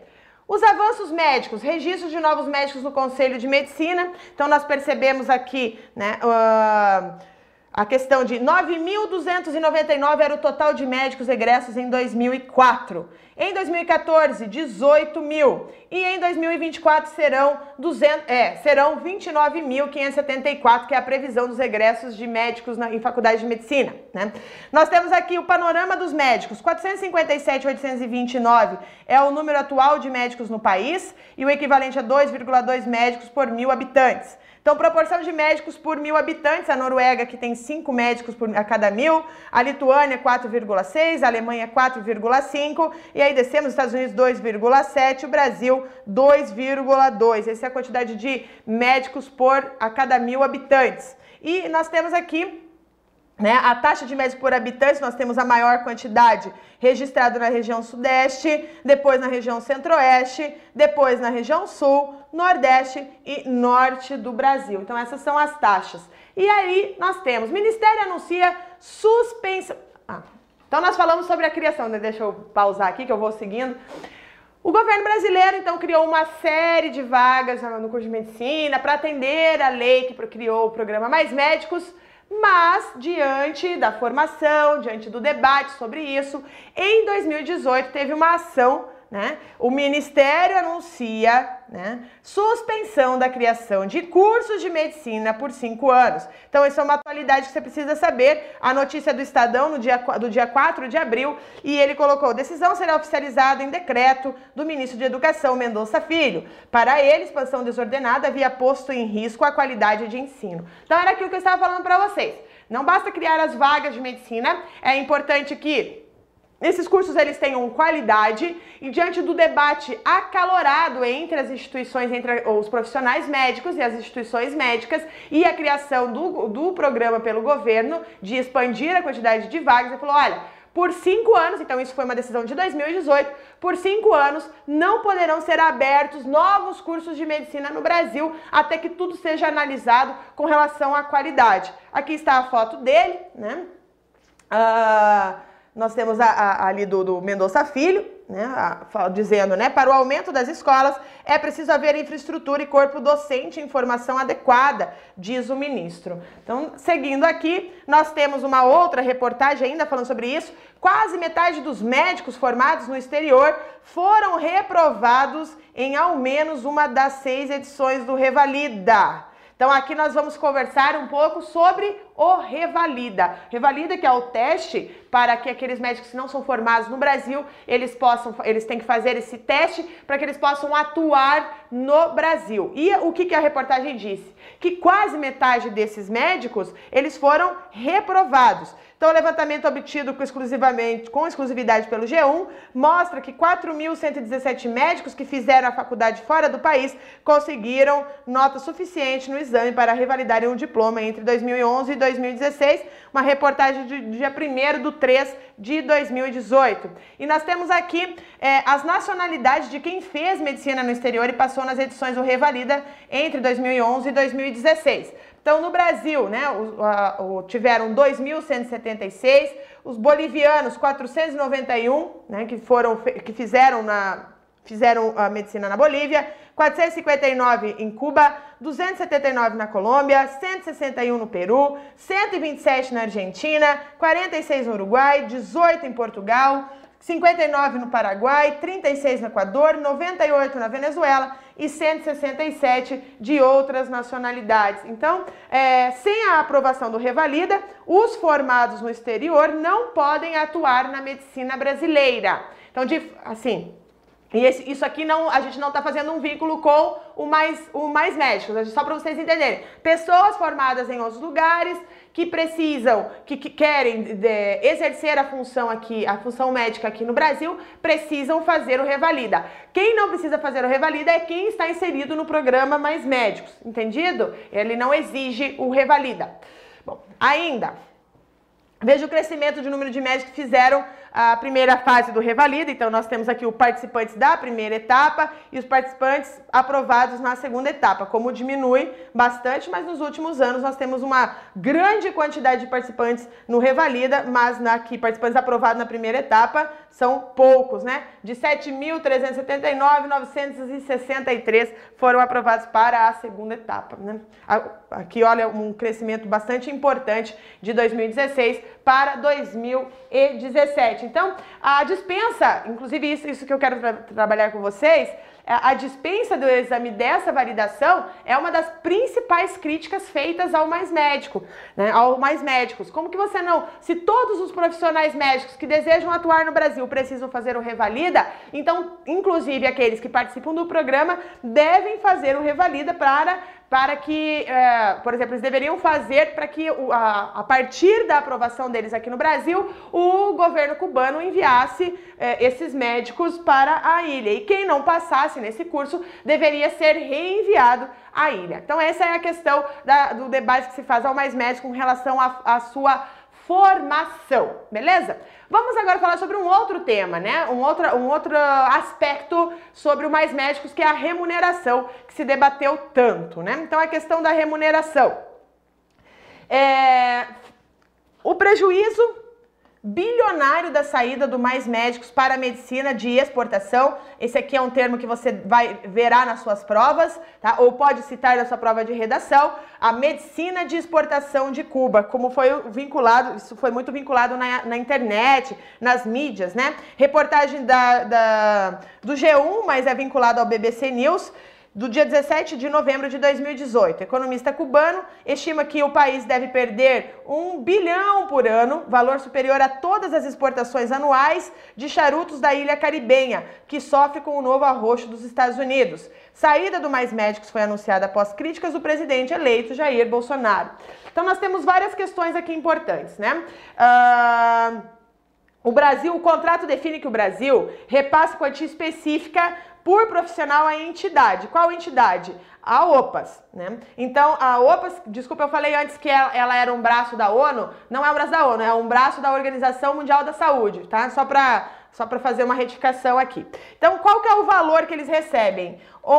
Speaker 1: Os avanços médicos, registro de novos médicos no Conselho de Medicina. Então, nós percebemos aqui, né? Uh, a questão de 9.299 era o total de médicos egressos em 2004. Em 2014, 18 mil. E em 2024 serão, 200, é, serão 29.574, que é a previsão dos egressos de médicos na, em faculdade de medicina. Né? Nós temos aqui o panorama dos médicos. 457.829 é o número atual de médicos no país e o equivalente a 2,2 médicos por mil habitantes. Então, proporção de médicos por mil habitantes, a Noruega que tem 5 médicos por, a cada mil, a Lituânia 4,6, a Alemanha 4,5 e aí descemos, Estados Unidos 2,7, o Brasil 2,2. Essa é a quantidade de médicos por a cada mil habitantes. E nós temos aqui Né? A taxa de médico por habitante, nós temos a maior quantidade registrada na região sudeste, depois na região centro-oeste, depois na região sul, nordeste e norte do Brasil. Então essas são as taxas. E aí nós temos, Ministério anuncia suspensão... Ah, então nós falamos sobre a criação, né? deixa eu pausar aqui que eu vou seguindo. O governo brasileiro, então, criou uma série de vagas no curso de medicina para atender a lei que criou o programa Mais Médicos, mas, diante da formação, diante do debate sobre isso, em 2018 teve uma ação né? O Ministério anuncia né, suspensão da criação de cursos de medicina por cinco anos. Então, isso é uma atualidade que você precisa saber. A notícia do Estadão no dia, do dia 4 de abril, e ele colocou: decisão será oficializada em decreto do ministro de Educação, Mendonça Filho. Para ele, expansão desordenada havia posto em risco a qualidade de ensino. Então, era aquilo que eu estava falando para vocês. Não basta criar as vagas de medicina, é importante que esses cursos eles tenham qualidade e diante do debate acalorado entre as instituições, entre os profissionais médicos e as instituições médicas e a criação do, do programa pelo governo de expandir a quantidade de vagas, ele falou, olha, por cinco anos, então isso foi uma decisão de 2018, por cinco anos não poderão ser abertos novos cursos de medicina no Brasil até que tudo seja analisado com relação à qualidade. Aqui está a foto dele, né? Uh, nós temos a, a, ali do, do Mendonça Filho, né, a, dizendo, né, para o aumento das escolas é preciso haver infraestrutura e corpo docente em formação adequada, diz o ministro. Então, seguindo aqui, nós temos uma outra reportagem ainda falando sobre isso. Quase metade dos médicos formados no exterior foram reprovados em ao menos uma das seis edições do Revalida. Então aqui nós vamos conversar um pouco sobre o Revalida. Revalida que é o teste para que aqueles médicos que não são formados no Brasil, eles possam, eles têm que fazer esse teste para que eles possam atuar no Brasil. E o que, que a reportagem disse? Que quase metade desses médicos, eles foram reprovados. Então, o levantamento obtido com, exclusivamente, com exclusividade pelo G1 mostra que 4.117 médicos que fizeram a faculdade fora do país conseguiram nota suficiente no exame para revalidarem um diploma entre 2011 e 2016, uma reportagem de dia 1 do 3 de 2018. E nós temos aqui é, as nacionalidades de quem fez medicina no exterior e passou nas edições do Revalida entre 2011 e 2016. Então, no Brasil, né, o, a, o, tiveram 2.176, os bolivianos 491, né, que foram que fizeram na fizeram a medicina na Bolívia, 459 em Cuba, 279 na Colômbia, 161 no Peru, 127 na Argentina, 46 no Uruguai, 18 em Portugal, 59 no Paraguai, 36 no Equador, 98 na Venezuela e 167 de outras nacionalidades. Então, é, sem a aprovação do Revalida, os formados no exterior não podem atuar na medicina brasileira. Então, de, assim, e esse, isso aqui não, a gente não está fazendo um vínculo com o mais, o mais médicos, só para vocês entenderem. Pessoas formadas em outros lugares que precisam, que, que querem de, exercer a função aqui, a função médica aqui no Brasil, precisam fazer o Revalida. Quem não precisa fazer o Revalida é quem está inserido no programa Mais Médicos, entendido? Ele não exige o Revalida. Bom, ainda, veja o crescimento de número de médicos que fizeram a primeira fase do Revalida, então nós temos aqui os participantes da primeira etapa e os participantes aprovados na segunda etapa, como diminui bastante, mas nos últimos anos nós temos uma grande quantidade de participantes no Revalida, mas aqui participantes aprovados na primeira etapa são poucos, né? De 7.379, 963 foram aprovados para a segunda etapa, né? Aqui, olha, um crescimento bastante importante de 2016 para 2017. Então, a dispensa, inclusive isso, isso que eu quero tra trabalhar com vocês, a dispensa do exame dessa validação é uma das principais críticas feitas ao mais médico, né, ao mais médicos. Como que você não, se todos os profissionais médicos que desejam atuar no Brasil precisam fazer o revalida, então, inclusive aqueles que participam do programa devem fazer o revalida para para que, é, por exemplo, eles deveriam fazer para que, a, a, partir da aprovação deles aqui no Brasil, o governo cubano enviasse é, esses médicos para a ilha. E quem não passasse nesse curso deveria ser reenviado à ilha. Então, essa é a questão da, do debate que se faz ao mais médico com relação à sua formação, beleza? Vamos agora falar sobre um outro tema, né? Um outro, um outro aspecto sobre o Mais Médicos, que é a remuneração, que se debateu tanto, né? Então, a questão da remuneração. É... O prejuízo bilionário da saída do Mais Médicos para a medicina de exportação. Esse aqui é um termo que você vai verá nas suas provas, tá? Ou pode citar na sua prova de redação, a medicina de exportação de Cuba, como foi vinculado, isso foi muito vinculado na, na internet, nas mídias, né? Reportagem da, da, do G1, mas é vinculado ao BBC News do dia 17 de novembro de 2018. O economista cubano estima que o país deve perder um bilhão por ano, valor superior a todas as exportações anuais de charutos da ilha caribenha, que sofre com o novo arroxo dos Estados Unidos. Saída do Mais Médicos foi anunciada após críticas do presidente eleito Jair Bolsonaro. Então nós temos várias questões aqui importantes, né? Uh... O Brasil, o contrato define que o Brasil repassa quantia específica por profissional a entidade. Qual entidade? A OPAS, né? Então, a OPAS, desculpa, eu falei antes que ela, ela, era um braço da ONU, não é um braço da ONU, é um braço da Organização Mundial da Saúde, tá? Só para só para fazer uma retificação aqui. Então, qual que é o valor que eles recebem? R$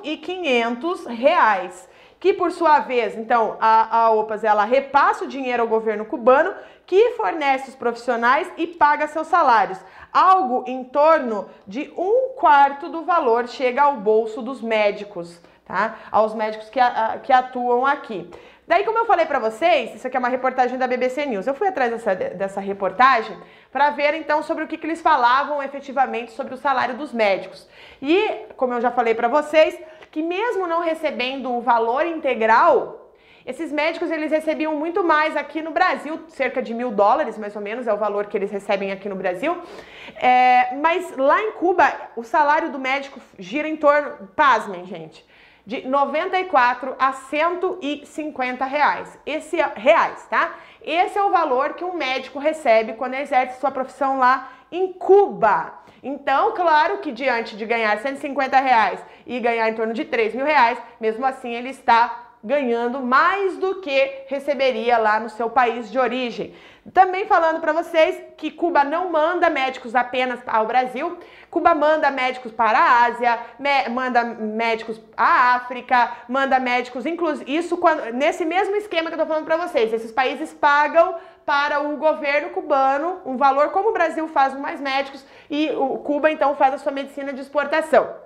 Speaker 1: 11.500 que por sua vez, então, a, a OPAS ela repassa o dinheiro ao governo cubano, que fornece os profissionais e paga seus salários. Algo em torno de um quarto do valor chega ao bolso dos médicos, tá? Aos médicos que, a, que atuam aqui. Daí, como eu falei para vocês, isso aqui é uma reportagem da BBC News. Eu fui atrás dessa, dessa reportagem para ver então sobre o que, que eles falavam efetivamente sobre o salário dos médicos. E, como eu já falei para vocês, que mesmo não recebendo o valor integral, esses médicos eles recebiam muito mais aqui no Brasil, cerca de mil dólares mais ou menos é o valor que eles recebem aqui no Brasil. É, mas lá em Cuba o salário do médico gira em torno, pasmem gente, de 94 a 150 reais. Esse é, reais, tá? Esse é o valor que um médico recebe quando exerce sua profissão lá em Cuba. Então, claro que diante de ganhar 150 reais e ganhar em torno de 3 mil reais, mesmo assim ele está ganhando mais do que receberia lá no seu país de origem. Também falando para vocês que Cuba não manda médicos apenas ao Brasil, Cuba manda médicos para a Ásia, manda médicos à África, manda médicos, inclusive isso quando, nesse mesmo esquema que eu estou falando para vocês, esses países pagam para o governo cubano um valor como o Brasil faz mais médicos e o Cuba então faz a sua medicina de exportação.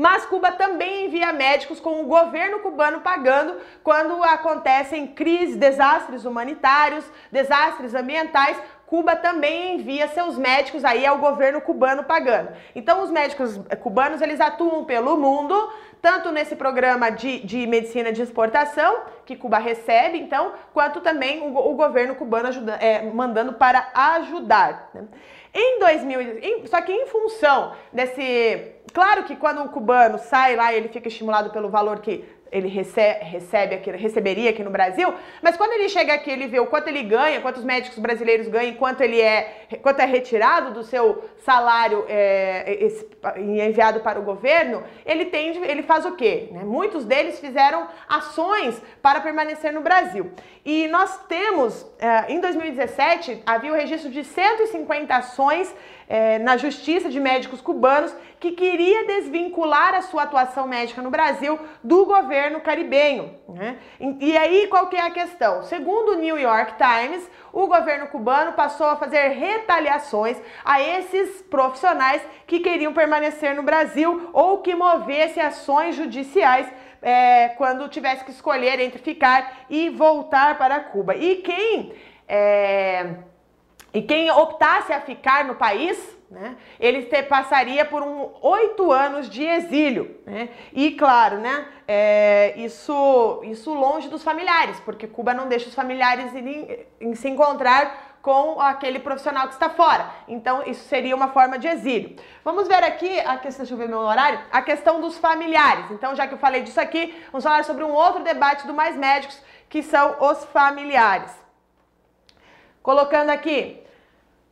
Speaker 1: Mas Cuba também envia médicos com o governo cubano pagando quando acontecem crises, desastres humanitários, desastres ambientais. Cuba também envia seus médicos aí ao governo cubano pagando. Então os médicos cubanos eles atuam pelo mundo, tanto nesse programa de, de medicina de exportação que Cuba recebe, então, quanto também o, o governo cubano ajuda, é, mandando para ajudar. Né? Em 2000, em, só que em função desse Claro que quando o cubano sai lá, ele fica estimulado pelo valor que ele recebe, recebe aqui, receberia aqui no Brasil, mas quando ele chega aqui, ele vê o quanto ele ganha, quantos médicos brasileiros ganham, quanto ele é, quanto é retirado do seu salário é, esse, enviado para o governo, ele tem, ele faz o quê? Né? Muitos deles fizeram ações para permanecer no Brasil. E nós temos, é, em 2017, havia o registro de 150 ações é, na Justiça de Médicos Cubanos que queria desvincular a sua atuação médica no Brasil do governo caribenho. Né? E, e aí qual que é a questão? Segundo o New York Times, o governo cubano passou a fazer retaliações a esses profissionais que queriam permanecer no Brasil ou que movessem ações judiciais é, quando tivesse que escolher entre ficar e voltar para Cuba. E quem é, e quem optasse a ficar no país, né, ele passaria por um oito anos de exílio. Né? E claro, né, é, isso, isso longe dos familiares, porque Cuba não deixa os familiares irem, em se encontrar com aquele profissional que está fora. Então, isso seria uma forma de exílio. Vamos ver aqui, a questão, deixa eu ver meu horário, a questão dos familiares. Então, já que eu falei disso aqui, vamos falar sobre um outro debate do Mais Médicos, que são os familiares. Colocando aqui,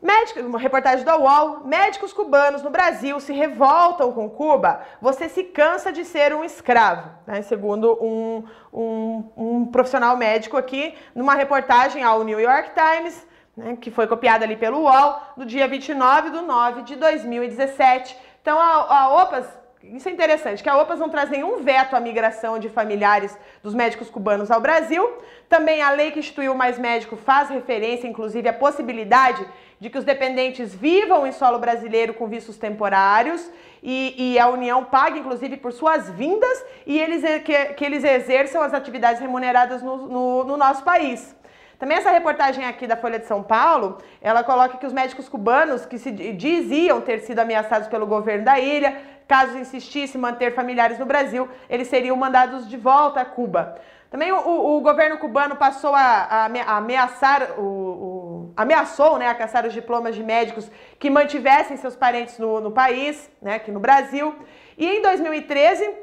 Speaker 1: Uma reportagem da UOL, médicos cubanos no Brasil se revoltam com Cuba, você se cansa de ser um escravo, né? segundo um, um, um profissional médico aqui, numa reportagem ao New York Times, né, que foi copiada ali pelo UOL, no dia 29 de 9 de 2017. Então a, a OPAS isso é interessante, que a OPAS não traz nenhum veto à migração de familiares dos médicos cubanos ao Brasil. Também a lei que instituiu Mais Médico faz referência, inclusive, à possibilidade de que os dependentes vivam em solo brasileiro com vistos temporários e, e a União pague, inclusive, por suas vindas e eles, que, que eles exerçam as atividades remuneradas no, no, no nosso país. Também essa reportagem aqui da Folha de São Paulo, ela coloca que os médicos cubanos que se diziam ter sido ameaçados pelo governo da ilha Caso insistisse em manter familiares no Brasil, eles seriam mandados de volta a Cuba. Também o, o governo cubano passou a, a, ameaçar, o, o, ameaçou né, a caçar os diplomas de médicos que mantivessem seus parentes no, no país, né, aqui no Brasil. E em 2013,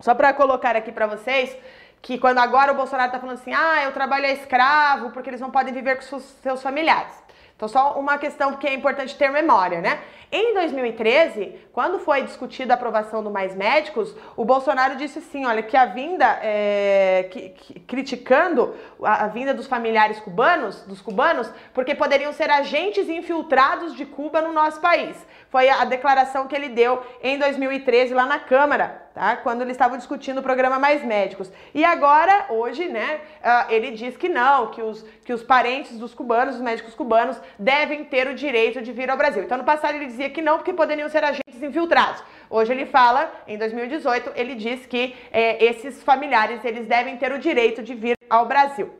Speaker 1: só para colocar aqui para vocês, que quando agora o Bolsonaro está falando assim, ah, eu trabalho é escravo porque eles não podem viver com seus familiares. Então, só uma questão que é importante ter memória, né? Em 2013, quando foi discutida a aprovação do Mais Médicos, o Bolsonaro disse sim, olha, que a vinda, é, que, que, criticando a, a, vinda dos familiares cubanos, dos cubanos, porque poderiam ser agentes infiltrados de Cuba no nosso país. Foi a, declaração que ele deu em 2013 lá na Câmara, tá? Quando eles estavam discutindo o programa Mais Médicos. E agora, hoje, né, uh, ele diz que não, que os, que os parentes dos cubanos, os médicos cubanos, devem ter o direito de vir ao Brasil. Então, no passado ele dizia que não, porque poderiam ser agentes infiltrados. Hoje ele fala, em 2018, ele diz que é, esses familiares eles devem ter o direito de vir ao Brasil.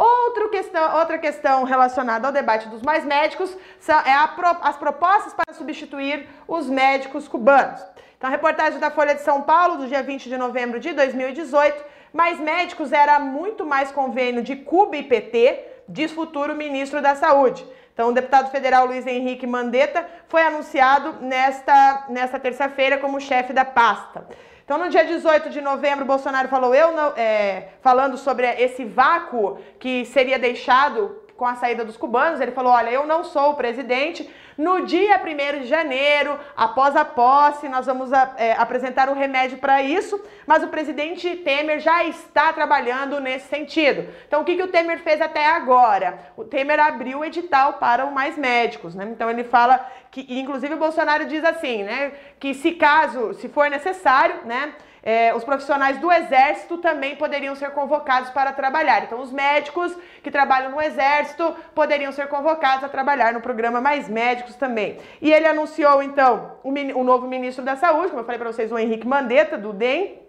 Speaker 1: Outra questão, outra questão relacionada ao debate dos mais médicos são, é a, as propostas para substituir os médicos cubanos. Então, a reportagem da Folha de São Paulo, do dia 20 de novembro de 2018, mais médicos era muito mais convênio de Cuba e PT, diz futuro ministro da Saúde. Então, o deputado federal Luiz Henrique Mandetta foi anunciado nesta, nesta terça-feira como chefe da pasta. Então, no dia 18 de novembro, Bolsonaro falou, eu não, é, falando sobre esse vácuo que seria deixado com a saída dos cubanos, ele falou: Olha, eu não sou o presidente. No dia 1 de janeiro, após a posse, nós vamos é, apresentar o um remédio para isso, mas o presidente Temer já está trabalhando nesse sentido. Então, o que, que o Temer fez até agora? O Temer abriu o edital para o Mais Médicos, né? Então, ele fala que, inclusive, o Bolsonaro diz assim, né? Que se caso, se for necessário, né? É, os profissionais do Exército também poderiam ser convocados para trabalhar. Então, os médicos que trabalham no Exército poderiam ser convocados a trabalhar no programa Mais Médicos também. E ele anunciou, então, o, o novo ministro da Saúde, como eu falei para vocês, o Henrique Mandetta, do DEM,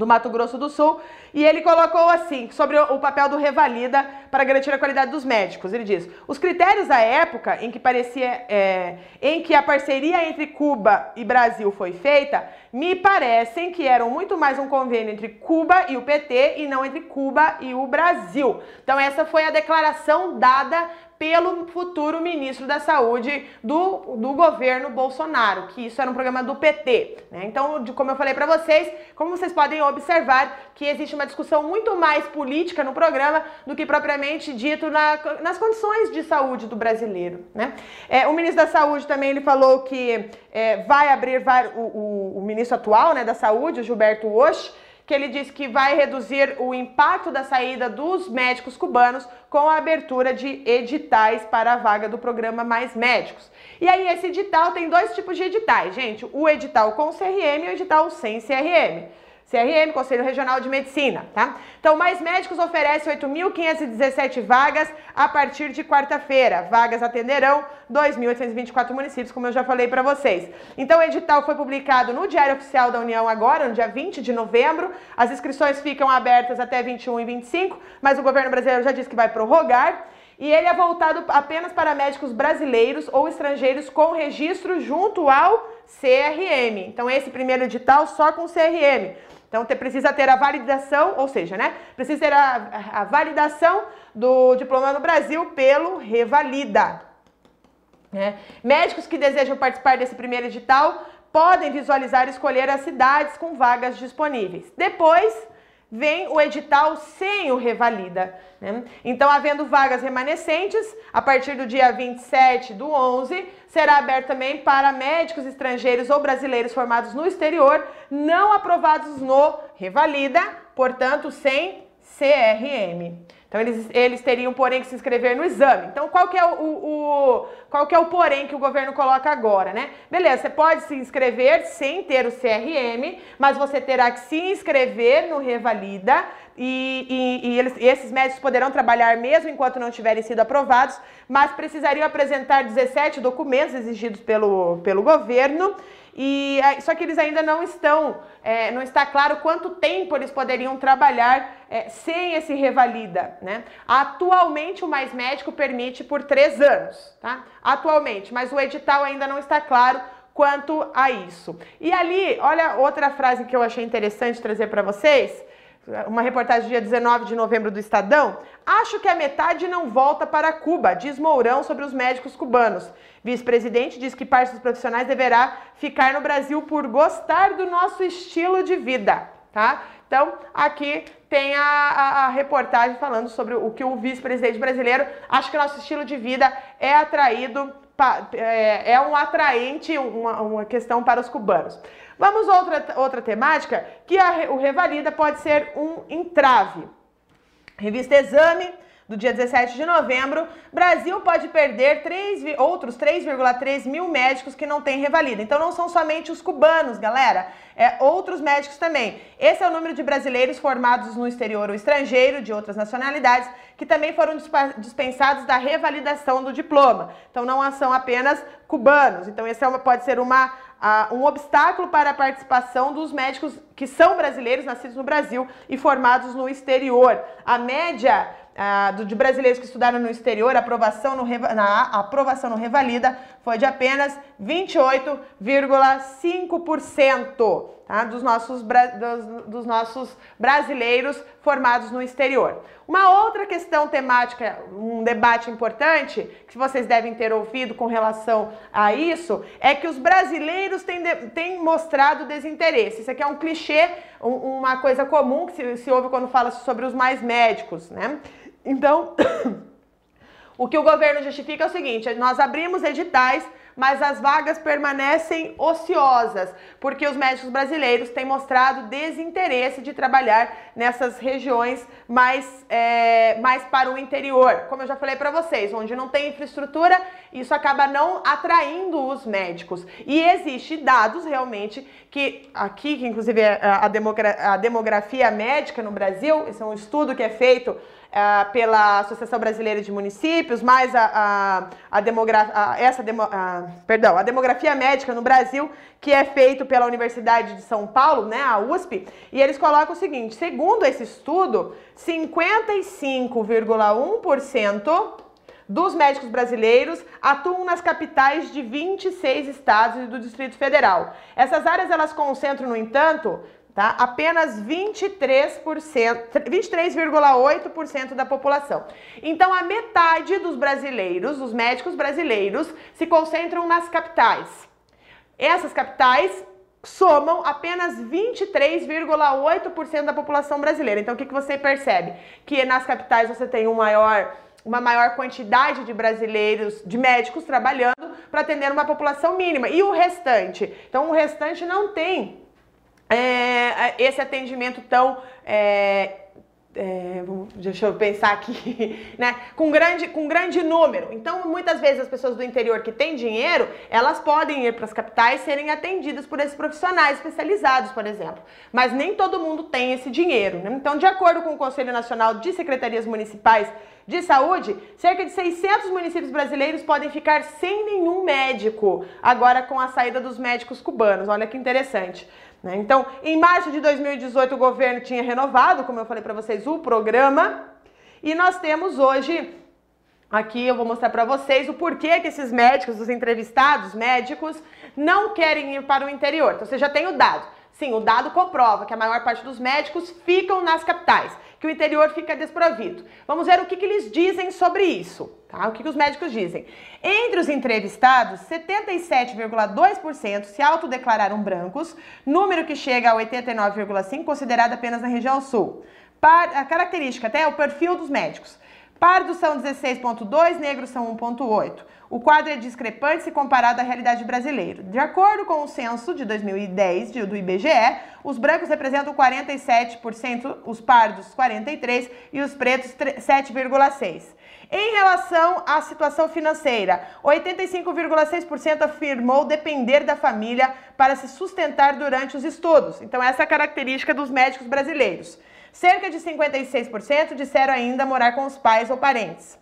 Speaker 1: do Mato Grosso do Sul, e ele colocou assim, sobre o papel do Revalida para garantir a qualidade dos médicos. Ele diz: os critérios da época em que parecia é, em que a parceria entre Cuba e Brasil foi feita, me parecem que eram muito mais um convênio entre Cuba e o PT e não entre Cuba e o Brasil. Então essa foi a declaração dada pelo futuro ministro da Saúde do, do governo Bolsonaro, que isso era um programa do PT. Né? Então, de, como eu falei para vocês, como vocês podem observar, que existe uma discussão muito mais política no programa do que propriamente dito na, nas condições de saúde do brasileiro. Né? É, o ministro da Saúde também ele falou que é, vai abrir vai, o, o, o, ministro atual né, da Saúde, o Gilberto Osh, que ele diz que vai reduzir o impacto da saída dos médicos cubanos com a abertura de editais para a vaga do programa Mais Médicos. E aí esse edital tem dois tipos de editais, gente, o edital com CRM e o edital sem CRM. CRM, Conselho Regional de Medicina, tá? Então, Mais Médicos oferece 8.517 vagas a partir de quarta-feira. Vagas atenderão 2.824 municípios, como eu já falei para vocês. Então, o edital foi publicado no Diário Oficial da União agora, no dia 20 de novembro. As inscrições ficam abertas até 21 e 25, mas o governo brasileiro já disse que vai prorrogar e ele é voltado apenas para médicos brasileiros ou estrangeiros com registro junto ao CRM. Então, esse primeiro edital só com CRM. Então, te, precisa ter a validação, ou seja, né? Precisa ter a, a validação do diploma no Brasil pelo Revalida. Né? Médicos que desejam participar desse primeiro edital podem visualizar e escolher as cidades com vagas disponíveis. Depois, vem o edital sem o revalida. Né? Então, havendo vagas remanescentes, a partir do dia 27 do 11, será aberto também para médicos estrangeiros ou brasileiros formados no exterior, não aprovados no revalida, portanto, sem CRM. Então eles, eles teriam, porém, que se inscrever no exame. Então qual que é o, o, qual que é o porém que o governo coloca agora, né? Beleza, você pode se inscrever sem ter o CRM, mas você terá que se inscrever no Revalida e, e, e, eles, esses médicos poderão trabalhar mesmo enquanto não tiverem sido aprovados, mas precisariam apresentar 17 documentos exigidos pelo, pelo governo e só que eles ainda não estão, é, não está claro quanto tempo eles poderiam trabalhar é, sem esse revalida, né? Atualmente o Mais Médico permite por três anos, tá? Atualmente, mas o edital ainda não está claro quanto a isso. E ali, olha outra frase que eu achei interessante trazer para vocês uma reportagem dia 19 de novembro do Estadão. Acho que a metade não volta para Cuba, diz Mourão sobre os médicos cubanos. Vice-presidente diz que parte dos profissionais deverá ficar no Brasil por gostar do nosso estilo de vida, tá? Então, aqui tem a, a, a reportagem falando sobre o que o vice-presidente brasileiro acha que o nosso estilo de vida é atraído, é, é um atraente, uma, uma questão para os cubanos. Vamos outra, outra temática, que a, o Revalida pode ser um entrave. Revista Exame, do dia 17 de novembro, Brasil pode perder 3, outros 3,3 mil médicos que não têm revalida. Então não são somente os cubanos, galera, é outros médicos também. Esse é o número de brasileiros formados no exterior ou estrangeiro, de outras nacionalidades, que também foram dispensados da revalidação do diploma. Então não são apenas cubanos. Então esse é uma, pode ser uma um obstáculo para a participação dos médicos que são brasileiros, nascidos no Brasil e formados no exterior. A média uh, do, de brasileiros que estudaram no exterior, a aprovação no, na aprovação no Revalida foi de apenas 28,5% tá? dos, nossos, dos, dos nossos brasileiros formados no exterior. Uma outra questão temática, um debate importante, que vocês devem ter ouvido com relação a isso, é que os brasileiros têm, de, têm mostrado desinteresse. Isso aqui é um clichê, um, uma coisa comum que se, se ouve quando fala sobre os mais médicos, né? Então, o que o governo justifica é o seguinte: nós abrimos editais mas as vagas permanecem ociosas, porque os médicos brasileiros têm mostrado desinteresse de trabalhar nessas regiões mais, é, mais para o interior. Como eu já falei para vocês, onde não tem infraestrutura, isso acaba não atraindo os médicos. E existe dados realmente que aqui, que inclusive é a, demogra a demografia médica no Brasil, esse é um estudo que é feito uh, pela Associação Brasileira de Municípios, mais a, a, a, demogra a essa demo a, perdão, a demografia médica no Brasil, que é feito pela Universidade de São Paulo, né, a USP, e eles colocam o seguinte: segundo esse estudo, 55,1% dos médicos brasileiros atuam nas capitais de 26 estados e do Distrito Federal. Essas áreas elas concentram, no entanto, tá? Apenas 23%, 23,8% da população. Então a metade dos brasileiros, dos médicos brasileiros, se concentram nas capitais. Essas capitais somam apenas 23,8% da população brasileira. Então o que, que você percebe? Que nas capitais você tem um maior uma maior quantidade de brasileiros, de médicos trabalhando para atender uma população mínima. E o restante? Então, o restante não tem é, esse atendimento tão. É, é, deixa eu pensar aqui, né? Com grande, com grande número. Então, muitas vezes as pessoas do interior que têm dinheiro, elas podem ir para as capitais serem atendidas por esses profissionais especializados, por exemplo. Mas nem todo mundo tem esse dinheiro. Né? Então, de acordo com o Conselho Nacional de Secretarias Municipais de Saúde, cerca de 600 municípios brasileiros podem ficar sem nenhum médico agora com a saída dos médicos cubanos. Olha que interessante. Né? Então, em março de 2018, o governo tinha renovado, como eu falei para vocês, o programa. E nós temos hoje, aqui eu vou mostrar para vocês o porquê que esses médicos, os entrevistados médicos, não querem ir para o interior. Então, você já tem o dado. Sim, o dado comprova que a maior parte dos médicos ficam nas capitais, que o interior fica desprovido. Vamos ver o que, que eles dizem sobre isso, tá? O que, que os médicos dizem. Entre os entrevistados, 77,2% se autodeclararam brancos, número que chega a 89,5% considerado apenas na região sul. a característica até é o perfil dos médicos. Pardos são 16,2, negros são 1,8. O quadro é discrepante se comparado à realidade brasileira. De acordo com o censo de 2010 do IBGE, os brancos representam 47%, os pardos 43% e os pretos 7,6%. Em relação à situação financeira, 85,6% afirmou depender da família para se sustentar durante os estudos. Então, essa é a característica dos médicos brasileiros. Cerca de 56% disseram ainda morar com os pais ou parentes.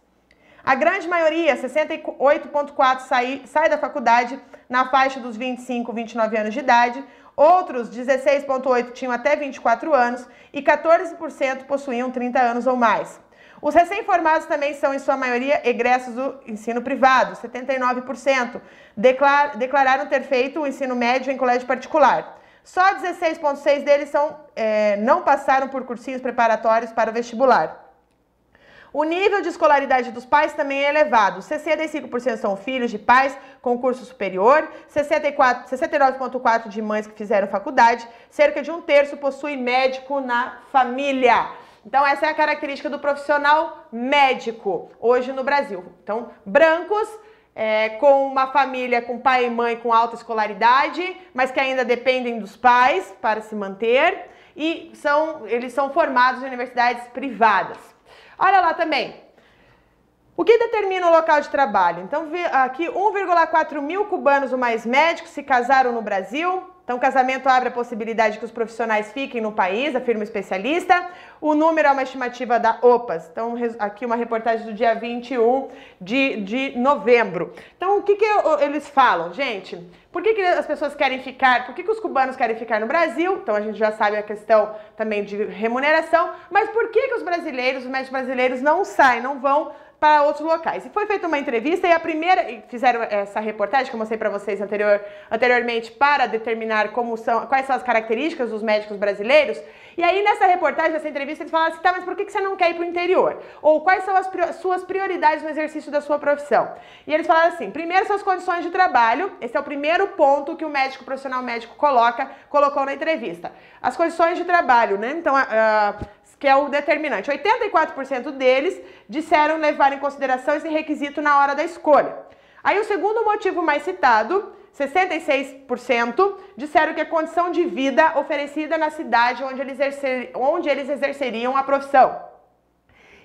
Speaker 1: A grande maioria, 68,4%, sai, sai da faculdade na faixa dos 25, 29 anos de idade. Outros, 16,8%, tinham até 24 anos e 14% possuíam 30 anos ou mais. Os recém-formados também são, em sua maioria, egressos do ensino privado, 79%. Declar, declararam ter feito o ensino médio em colégio particular. Só 16,6 deles são, é, não passaram por cursinhos preparatórios para o vestibular. O nível de escolaridade dos pais também é elevado. 65% são filhos de pais com curso superior, 69,4% de mães que fizeram faculdade, cerca de um terço possui médico na família. Então, essa é a característica do profissional médico hoje no Brasil. Então, brancos é, com uma família com pai e mãe com alta escolaridade, mas que ainda dependem dos pais para se manter e são, eles são formados em universidades privadas. Olha lá também. O que determina o local de trabalho? Então, aqui 1,4 mil cubanos ou mais médicos se casaram no Brasil, então, o casamento abre a possibilidade que os profissionais fiquem no país, afirma o especialista. O número é uma estimativa da OPAS. Então, aqui uma reportagem do dia 21 de, de novembro. Então, o que, que eles falam, gente? Por que, que as pessoas querem ficar, por que, que os cubanos querem ficar no Brasil? Então, a gente já sabe a questão também de remuneração. Mas por que, que os brasileiros, os médicos brasileiros, não saem, não vão para outros locais. E foi feita uma entrevista e a primeira, fizeram essa reportagem que eu mostrei para vocês anterior, anteriormente para determinar como são, quais são as características dos médicos brasileiros. E aí nessa reportagem, nessa entrevista, eles falaram assim, tá, mas por que você não quer ir para o interior? Ou quais são as suas prioridades no exercício da sua profissão? E eles falaram assim, primeiro são as condições de trabalho, esse é o primeiro ponto que o médico profissional médico coloca, colocou na entrevista. As condições de trabalho, né? Então, uh, que é o determinante. 84% deles disseram levar em consideração esse requisito na hora da escolha. Aí o segundo motivo mais citado, 66% disseram que a condição de vida oferecida na cidade onde eles, exercer, onde eles exerceriam a profissão.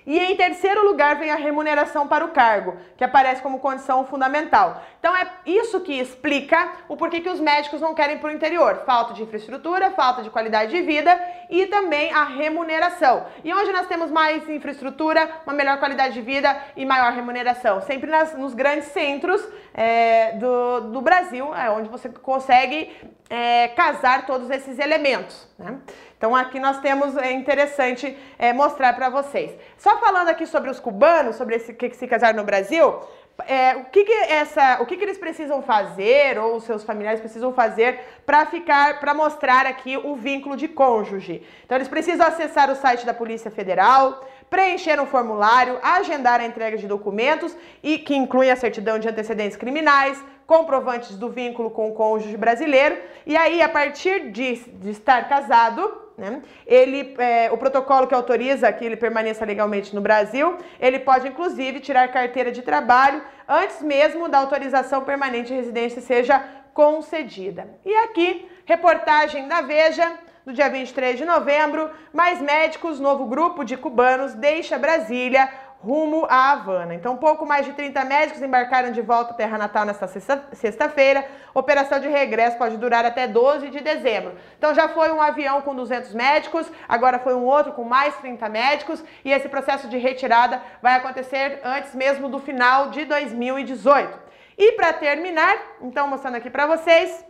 Speaker 1: E em terceiro lugar vem a remuneração para o cargo, que aparece como condição fundamental. Então é isso que explica o porquê que os médicos não querem para o interior. Falta de infraestrutura, falta de qualidade de vida e também a remuneração. E onde nós temos mais infraestrutura, uma melhor qualidade de vida e maior remuneração? Sempre nas, nos grandes centros é, do, do Brasil, é onde você consegue é, casar todos esses elementos. Né? Então aqui nós temos, é interessante é, mostrar para vocês. Só falando aqui sobre os cubanos, sobre esse que se casaram no Brasil, é, o que, que essa, o que, que eles precisam fazer ou os seus familiares precisam fazer para ficar, para mostrar aqui o vínculo de cônjuge? Então eles precisam acessar o site da Polícia Federal, preencher um formulário, agendar a entrega de documentos e que inclui a certidão de antecedentes criminais, comprovantes do vínculo com o cônjuge brasileiro. E aí, a partir de, de estar casado, né, ele, é, o protocolo que autoriza que ele permaneça legalmente no Brasil, ele pode inclusive tirar carteira de trabalho antes mesmo da autorização permanente de residência seja concedida. E aqui, reportagem da Veja do dia 23 de novembro, mais médicos, novo grupo de cubanos deixa Brasília rumo à Havana. Então, pouco mais de 30 médicos embarcaram de volta à Terra Natal nesta sexta-feira. Operação de regresso pode durar até 12 de dezembro. Então, já foi um avião com 200 médicos, agora foi um outro com mais 30 médicos e esse processo de retirada vai acontecer antes mesmo do final de 2018. E para terminar, então mostrando aqui para vocês,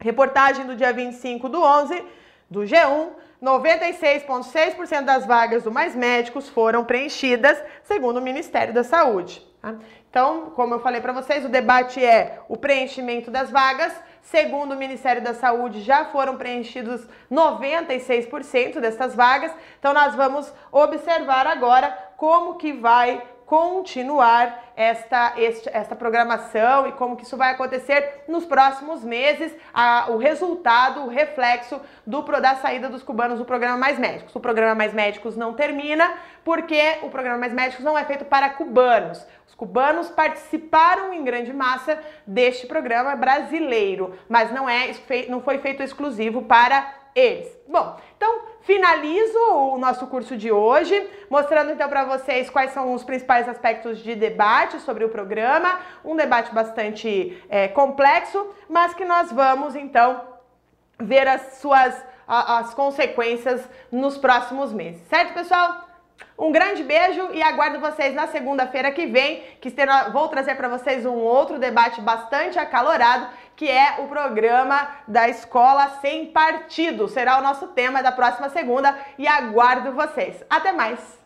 Speaker 1: reportagem do dia 25 do 11, do G1, 96,6% das vagas do Mais Médicos foram preenchidas, segundo o Ministério da Saúde. Tá? Então, como eu falei para vocês, o debate é o preenchimento das vagas. Segundo o Ministério da Saúde, já foram preenchidos 96% dessas vagas. Então, nós vamos observar agora como que vai continuar esta, este, esta programação e como que isso vai acontecer nos próximos meses, a, o resultado, o reflexo do, da saída dos cubanos do programa Mais Médicos. O programa Mais Médicos não termina porque o programa Mais Médicos não é feito para cubanos. Os cubanos participaram em grande massa deste programa brasileiro, mas não, é, não foi feito exclusivo para eles. Bom, então finalizo o nosso curso de hoje, mostrando então para vocês quais são os principais aspectos de debate sobre o programa, um debate bastante é, complexo, mas que nós vamos então ver as suas as consequências nos próximos meses, certo, pessoal? Um grande beijo e aguardo vocês na segunda-feira que vem, que vou trazer para vocês um outro debate bastante acalorado, que é o programa da Escola Sem Partido. Será o nosso tema da próxima segunda e aguardo vocês. Até mais!